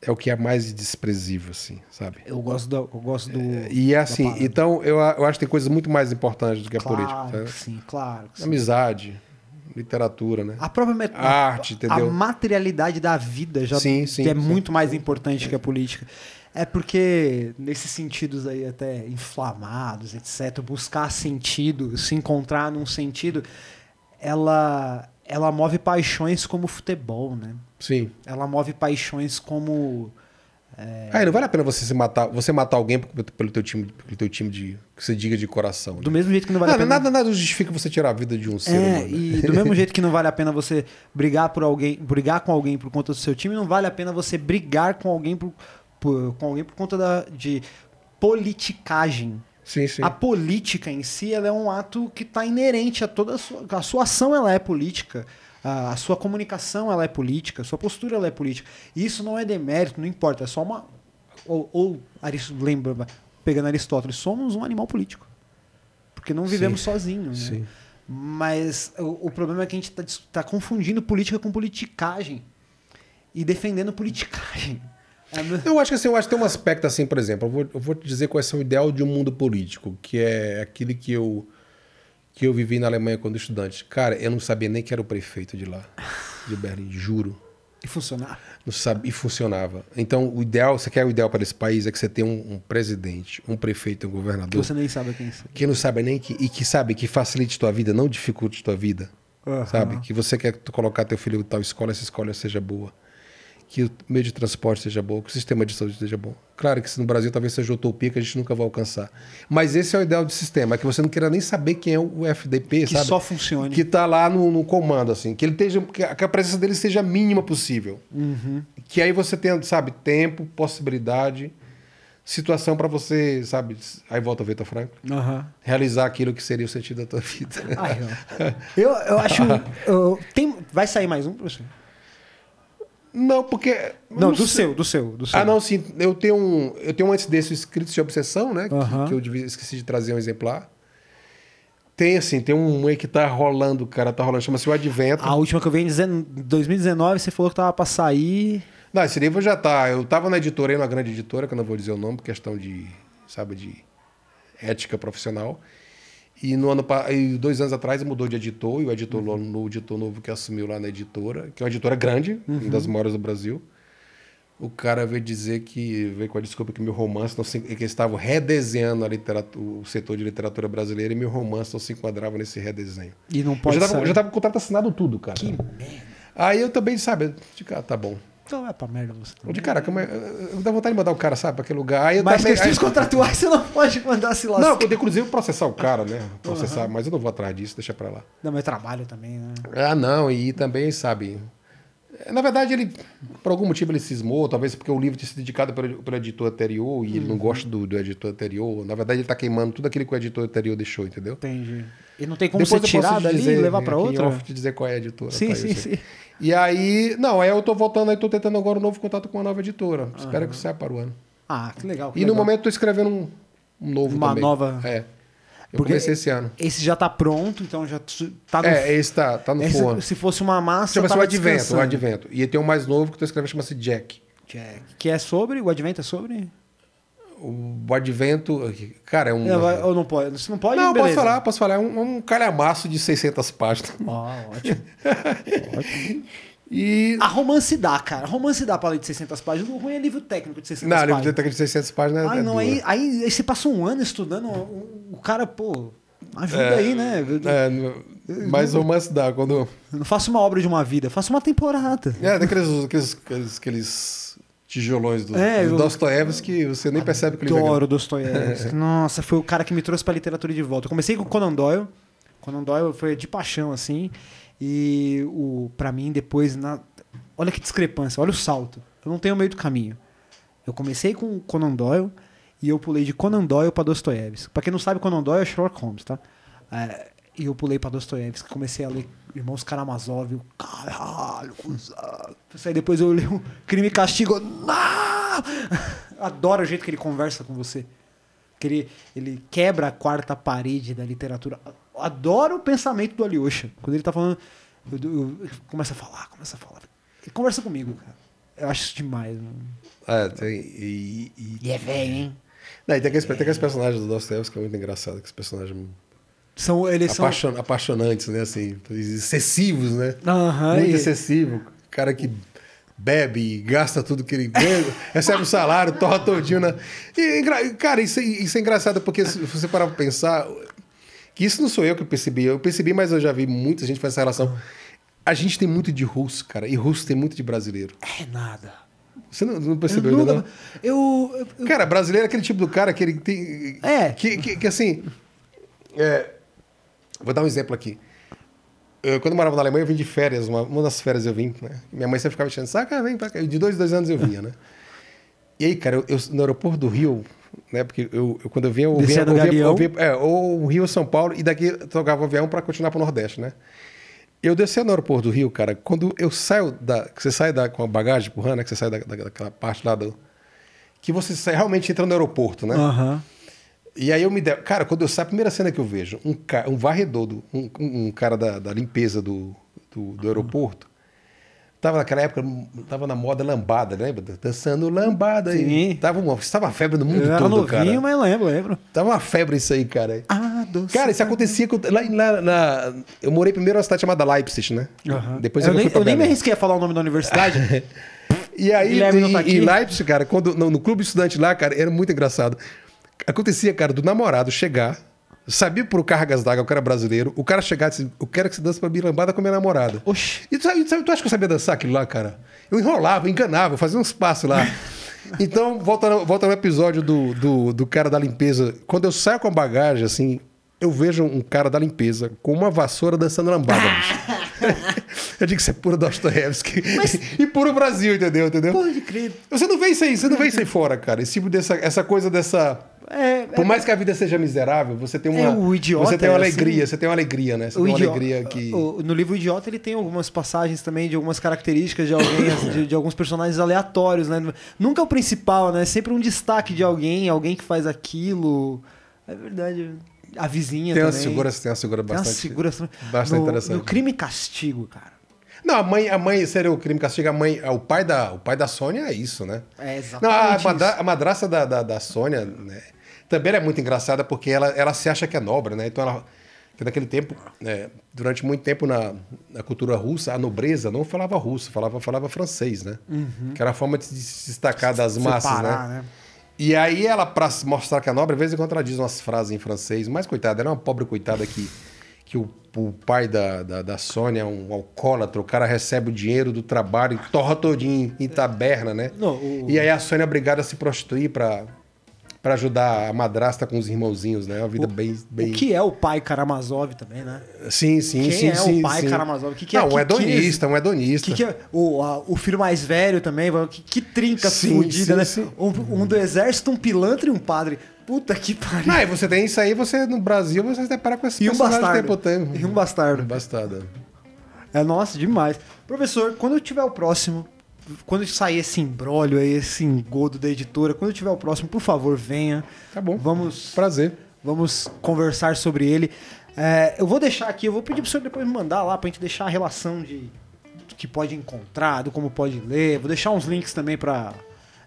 é o que é mais desprezível, assim, sabe? Eu gosto do. Eu gosto do E é assim, então eu, a- eu acho que tem coisas muito mais importantes do que a claro, política. sabe? que sim, claro. sim. Amizade, literatura, né? A própria met- Arte, a, entendeu? A materialidade da vida já Sim, sim, que é sim. muito mais importante que a política. É porque, nesses sentidos aí até inflamados, etc., buscar sentido, se encontrar num sentido, ela, ela move paixões como o futebol, né? Sim. Ela move paixões como. Aí não vale a pena você se matar, você matar alguém pelo pelo teu time, pelo teu time de que você diga de coração. né? Do mesmo jeito que não vale a nada, pena. nada, nada justifica você tirar a vida de um ser É, humano. e do mesmo jeito que não vale a pena você brigar por alguém, brigar com alguém por conta do seu time, não vale a pena você brigar com alguém por, por- com alguém por conta da, de politicagem. Sim, sim. A política em si ela é um ato que está inerente a toda a sua, a sua ação, ela é política. A, a sua comunicação ela é política, a sua postura ela é política. E isso não é demérito, não importa, é só uma ou, ou lembra, pegando Aristóteles, somos um animal político. Porque não vivemos Sim. sozinhos, né? Sim. Mas o, o problema é que a gente está confundindo política com politicagem. E defendendo politicagem. É, Eu acho que assim, eu acho que tem um aspecto assim, por exemplo, eu vou, eu vou te dizer qual é o ideal de um mundo político, que é aquele que eu que eu vivi na Alemanha quando estudante. Cara, eu não sabia nem que era o prefeito de lá, de Berlim, juro. E funcionar. Não sabe, e funcionava. Então, o ideal, você quer o ideal para esse país é que você tenha um, um presidente, um prefeito, um Que governador, você nem sabe quem é. que não sabe nem que e que sabe que facilite tua vida, não dificulte tua vida. Aham. Sabe? Que você quer colocar teu filho em tal escola, essa escola seja boa. Que o meio de transporte seja bom, que o sistema de saúde seja bom. Claro que no Brasil talvez seja utopia que a gente nunca vai alcançar. Mas esse é o ideal de sistema, que você não queira nem saber quem é o FDP, Que sabe? só funcione. Que tá lá no, no comando, assim. Que ele esteja, que a que presença dele seja a mínima possível. Uhum. Que aí você tenha, sabe, tempo, possibilidade, situação para você, sabe, aí volta o Vitor Franco, Aham. realizar aquilo que seria o sentido da tua vida. Ai, eu, eu acho. eu- tem, vai sair mais um, professor? Não, porque. Não, do sei. seu, do seu, do seu. Ah, não, sim. Eu tenho um, eu tenho um antes desse escrito de obsessão, né? que-. Que, eu devia- esqueci de trazer um exemplar. Tem, assim, tem um aí que tá rolando, cara, tá rolando, chama-se O Advento. A última que eu vi em 2019, você falou que tava pra sair. Não, esse livro já tá. Eu tava na editora, aí, numa grande editora, que eu não vou dizer o nome, por questão de, sabe, de ética profissional. E no ano e dois anos atrás mudou de editor, e o editor, Uhum. no, editor novo que assumiu lá na editora, que é uma editora grande, Uhum. uma das maiores do Brasil. O cara veio dizer que, veio com a desculpa que meu romance, não se, que eles estavam redesenhando a literatura, o setor de literatura brasileira e meu romance não se enquadrava nesse redesenho. E não Eu pode já tava, sair. eu já tava com o contrato assinado tudo, cara. Que merda. Aí eu também, sabe, eu digo, ah, tá bom. Então vai pra merda você. De cara, como é, eu dá vontade de mandar o cara, sabe, pra aquele lugar. Aí Mas também- questões aí- contratuais você não pode mandar se lascar. Não, eu inclusive, processar o cara, né? Processar, mas eu não vou atrás disso, deixa pra lá. Não, mas trabalho também, né? Ah, não, e também, sabe. Na verdade, ele, por algum motivo, ele cismou, talvez porque o livro tinha sido dedicado pelo, pelo editor anterior e ele não gosta do, do editor anterior. Na verdade, ele tá queimando tudo aquilo que o editor anterior deixou, entendeu? Entendi. E não tem como Depois você tirar dali dizer, e levar em outra? off, te dizer qual é a editora. Sim, tá? sim, sim. E aí, não, aí eu tô voltando, aí tô tentando agora um novo contato com uma nova editora. Espero que saia para o ano. Ah, que legal. que E no legal. momento tô escrevendo um, um novo Uma também. nova- É. Eu Porque comecei esse ano. Esse já tá pronto, então já tu- tá no. É, esse tá, tá no esse- forno. se fosse uma massa, Chama-se o Advento, o. Advento. E tem um mais novo que eu tô escrevendo, chama-se Jack. Jack. Que é sobre? O Advento é sobre? O Advento, cara, é um... É, vai- ou não pode? Se não pode, Não, beleza. posso falar, posso falar. É um, um calhamaço de 600 páginas. Ó, ótimo. E... A romance dá, cara. Romance dá pra ler de 600 páginas. O ruim é livro técnico de 600 Não, livro de páginas. técnica de 600 páginas é Ai, é não, aí, aí, aí você passa um ano estudando, o, cara, pô, ajuda aí, né? É, mas romance dá, quando... Eu não faço uma obra de uma vida, faço uma temporada. É, daqueles aqueles, aqueles, aqueles tijolões do, É, do Dostoiévski que você nem percebe que ele Adoro Dostoiévski. Nossa, foi o cara que me trouxe pra literatura de volta. Eu comecei com Conan Doyle. Conan Doyle foi de paixão, assim. E o para mim, depois... Na... Olha que discrepância, olha o salto. Eu não tenho meio do caminho. Eu comecei com Conan Doyle e eu pulei de Conan Doyle pra Dostoiévski. Pra quem não sabe, Conan Doyle é Sherlock Holmes, tá? É, e eu pulei pra Dostoiévski. Comecei a ler Irmãos Karamazov. Eu, caralho, cuzão. Aí depois eu li o Crime e Castigo. Não! Adoro o jeito que ele conversa com você. Que ele, ele quebra a quarta parede da literatura. Adoro o pensamento do Alyosha. Quando ele tá falando. Eu, eu, eu começa a falar, começa a falar. Ele conversa comigo, cara. Eu acho isso demais, mano. É, tem, e, e, E é velho, hein? Não, e tem, aqueles, tem aqueles personagens do Dostoiévski que é muito engraçado, aqueles personagens São, eles são. apaixon- apaixonantes, né? Assim, excessivos, né? Aham, muito e- excessivo. Cara que bebe e gasta tudo que ele ganha, recebe o salário, torra todinho, né? E, engra- cara, isso, é- isso é engraçado, porque se você parar pra pensar, que isso não sou eu que percebi, eu percebi, mas eu já vi muita gente fazer essa relação. A gente tem muito de russo, cara, e russo tem muito de brasileiro. É nada. Você não, não Eu, percebeu ainda, nunca- não? eu, eu- eu- Cara, brasileiro é aquele tipo do cara que ele tem. É. Que, que, que, assim. é, vou dar um exemplo aqui. Eu, quando eu morava na Alemanha, eu vim de férias. Uma, uma das férias eu vim, né? Minha mãe sempre ficava enchendo, saca, vem pra cá. De dois, dois anos eu vinha, né? E aí, cara, eu, eu- no aeroporto do Rio, né? Porque eu, eu- quando eu vinha, eu vinha, eu vinha, eu vinha- é, ou Rio ou São Paulo, e daqui eu tocava o avião para continuar pro Nordeste, né? Eu descia no aeroporto do Rio, cara, quando eu saio da. que Você sai da, com a bagagem empurrando, né? Que você sai da, da- daquela parte lá do. Que você sai- realmente entra no aeroporto, né? Aham. E aí eu me der. Cara, quando eu saio, a primeira cena que eu vejo, um, ca- um varredor, do- um, um- cara da, da limpeza do, do, do aeroporto. Tava naquela época, tava na moda lambada, lembra? Dançando lambada aí. Sim. Tava uma, estava uma febre no mundo Eu todo, novinho, cara. mas lembro, lembro. Tava uma febre isso aí, cara. Ah, doce. Cara, isso acontecia com- lá, lá na. Eu morei primeiro numa cidade chamada Leipzig, né? Aham. Depois eu, eu, nem, eu nem me arrisquei a falar o nome da universidade. E aí, não tá? Leipzig, cara, quando, no, no clube estudante lá, cara, era muito engraçado. Acontecia, cara, do namorado chegar, sabia por cargas d'água que era brasileiro, o cara chegar e disse, eu quero que você dance pra mim lambada com a minha namorada. Oxi. E tu, sabe, tu acha que eu sabia dançar aquilo lá, cara? Eu enrolava, enganava, eu fazia uns passos lá. Então, volta no, volta no episódio do, do, do cara da limpeza. Quando eu saio com a bagagem, assim, eu vejo um cara da limpeza com uma vassoura dançando lambada, bicho. eu digo que isso é puro Dostoiévski. E puro Brasil, entendeu? entendeu? Pode crer. Você não vê isso aí, você não vê isso aí fora, cara. Esse tipo dessa essa coisa dessa. É, Por mais que a vida seja miserável, você tem uma. É, o idiota Você tem uma é assim. alegria, você tem uma alegria, né? Você tem uma idio- alegria que. o- no livro Idiota ele tem algumas passagens também de algumas características de alguém, assim, de, de alguns personagens aleatórios, né? Nunca é o principal, né? Sempre um destaque de alguém, alguém que faz aquilo. É verdade. A vizinha Tem também. figuras, tem uma figura Tem umas bastante. figuras bastante no, interessante. No Crime e Castigo, cara. Não, a mãe, a mãe, sério, o crime castiga a mãe. O pai da, o pai da Sônia é isso, né? É Não, a, exatamente madra- a madraça da, da, da Sônia, né? Também é muito engraçada porque ela, ela se acha que é nobre, né? Então ela. Naquele tempo, né, durante muito tempo na, na cultura russa, a nobreza não falava russo, falava, falava francês, né? Que era a forma de se destacar das massas, Uhum. Separar, né? né? E aí ela, pra mostrar que é nobre, às vezes enquanto ela diz umas frases em francês, mas coitada, ela é uma pobre coitada que, que o o pai da, da, da Sônia é um alcoólatra, o cara recebe o dinheiro do trabalho e torra todinho em taberna, né? Não, o- E aí a Sônia é obrigada a se prostituir pra, pra ajudar a madrasta com os irmãozinhos, né? Uma vida bem, bem... O que é o pai Karamazov também, né? Sim, sim, Quem sim, é sim. o pai sim. Karamazov? O que que é- Não, um hedonista, um hedonista. Que, que é o, a- o filho mais velho também, que, que trinca Sim, fudida, né? sim. Um, um do exército, um pilantra e um padre. Puta que pariu. Ah, e você tem isso aí, você no Brasil você se depara com esse E um bastardo. tempo tempo. E um bastardo. Um bastardo. É, nossa, demais. Professor, quando eu tiver o próximo, quando sair esse embrólio aí, esse engodo da editora, quando eu tiver o próximo, por favor, venha. Tá bom. Vamos, Prazer. vamos conversar sobre ele. É, eu vou deixar aqui, eu vou pedir pro senhor depois me mandar lá pra gente deixar a relação de do que pode encontrar, do como pode ler. Vou deixar uns links também pra.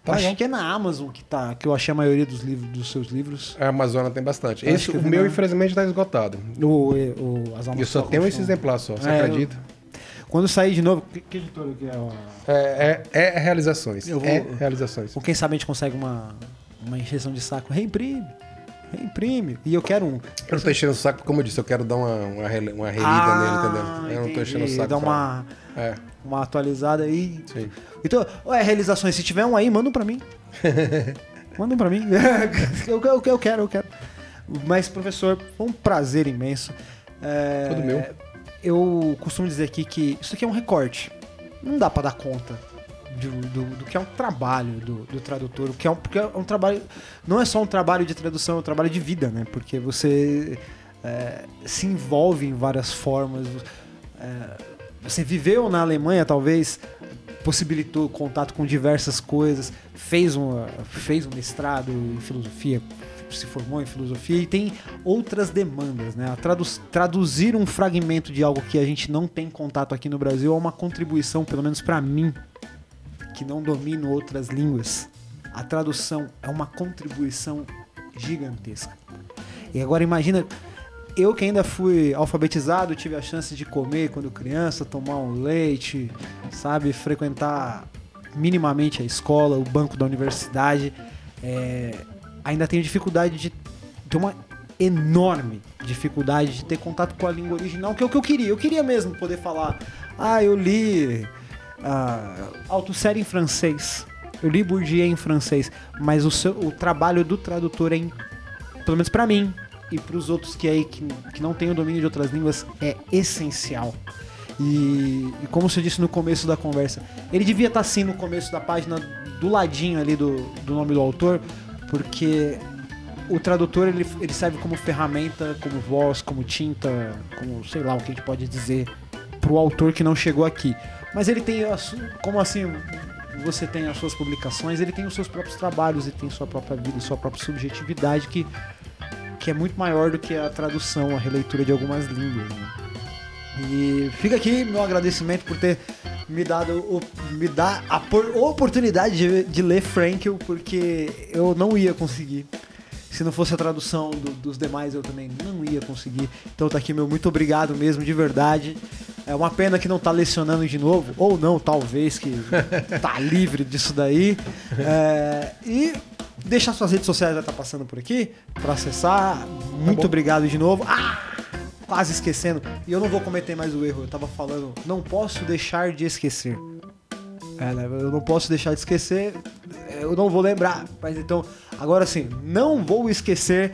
Tá acho que é na Amazon que tá, que eu achei a maioria dos livros dos seus livros. A Amazônia tem bastante. Eu Esse, eu o meu, na- infelizmente, tá esgotado. O, o, as Eu só tenho esse exemplar só, você É, eu- acredita? Quando sair de novo, que, que editora que é? ó? É, é, é realizações. Eu vou- É realizações. Com quem sabe a gente consegue uma, uma injeção de saco. Reimprime. Reimprime. E eu quero um. Eu não tô enchendo o saco, como eu disse, eu quero dar uma, uma, uma relida Ah, nele, entendeu? Eu não tô enchendo o entendi. saco. Dá pra- uma, É, uma atualizada aí. sim. Então, ué, realizações, se tiver um aí, manda um pra mim. manda um pra mim. eu, eu, eu quero, eu quero. Mas, professor, foi um prazer imenso. É, Todo meu. Eu costumo dizer aqui que isso aqui é um recorte. Não dá pra dar conta do, do- do que é um trabalho do, do tradutor. Que é um, porque é um trabalho. Não é só um trabalho de tradução, é um trabalho de vida, né? Porque você é, se envolve em várias formas. É, você viveu na Alemanha, talvez, possibilitou contato com diversas coisas, fez um, fez um mestrado em filosofia, se formou em filosofia e tem outras demandas, né? Traduzir um fragmento de algo que a gente não tem contato aqui no Brasil é uma contribuição, pelo menos para mim, que não domino outras línguas. A tradução é uma contribuição gigantesca. E agora imagina, eu que ainda fui alfabetizado, tive a chance de comer quando criança, tomar um leite, sabe, frequentar minimamente a escola, o banco da universidade, é, ainda tenho dificuldade de ter uma enorme dificuldade de ter contato com a língua original, que é o que eu queria. Eu queria mesmo poder falar, ah, eu li ah, autossérie em francês, eu li Bourdieu em francês, mas o, seu, o trabalho do tradutor é, pelo menos pra mim e pros outros que aí que, que não têm o domínio de outras línguas, é essencial. E, e como você disse no começo da conversa, ele devia estar assim no começo da página, do ladinho ali do, do nome do autor, porque o tradutor ele, ele serve como ferramenta, como voz, como tinta, como sei lá o que a gente pode dizer pro autor que não chegou aqui. Mas ele tem, como assim, você tem as suas publicações, ele tem os seus próprios trabalhos, ele tem sua própria vida, sua própria subjetividade que, que é muito maior do que a tradução, a releitura de algumas línguas. né? E fica aqui meu agradecimento por ter me dado o- me dar a por- oportunidade de, de ler Frankel, porque eu não ia conseguir. Se não fosse a tradução do- dos demais, eu também não ia conseguir. Então tá aqui meu muito obrigado mesmo, de verdade. É uma pena que não tá lecionando de novo, ou não, talvez, que tá livre disso daí. É, e deixar suas redes sociais vai estar passando por aqui para acessar. Muito bom. obrigado de novo. Ah! Quase esquecendo. E eu não vou cometer mais o erro. Eu tava falando, não posso deixar de esquecer. É, né? Eu não posso deixar de esquecer, eu não vou lembrar. Mas então, agora sim, não vou esquecer.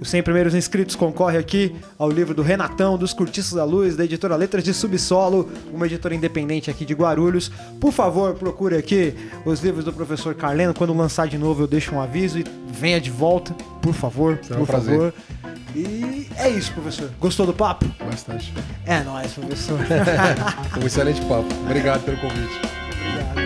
Os 100 primeiros inscritos concorre aqui ao livro do Renatão, dos Curtiços da Luz, da editora Letras de Subsolo, uma editora independente aqui de Guarulhos. Por favor, procure aqui os livros do professor Carleno. Quando lançar de novo, eu deixo um aviso e venha de volta, por favor, Será por um favor. E é isso, professor. Gostou do papo? Bastante. É nóis, professor. Um excelente papo. Obrigado pelo convite. Yeah.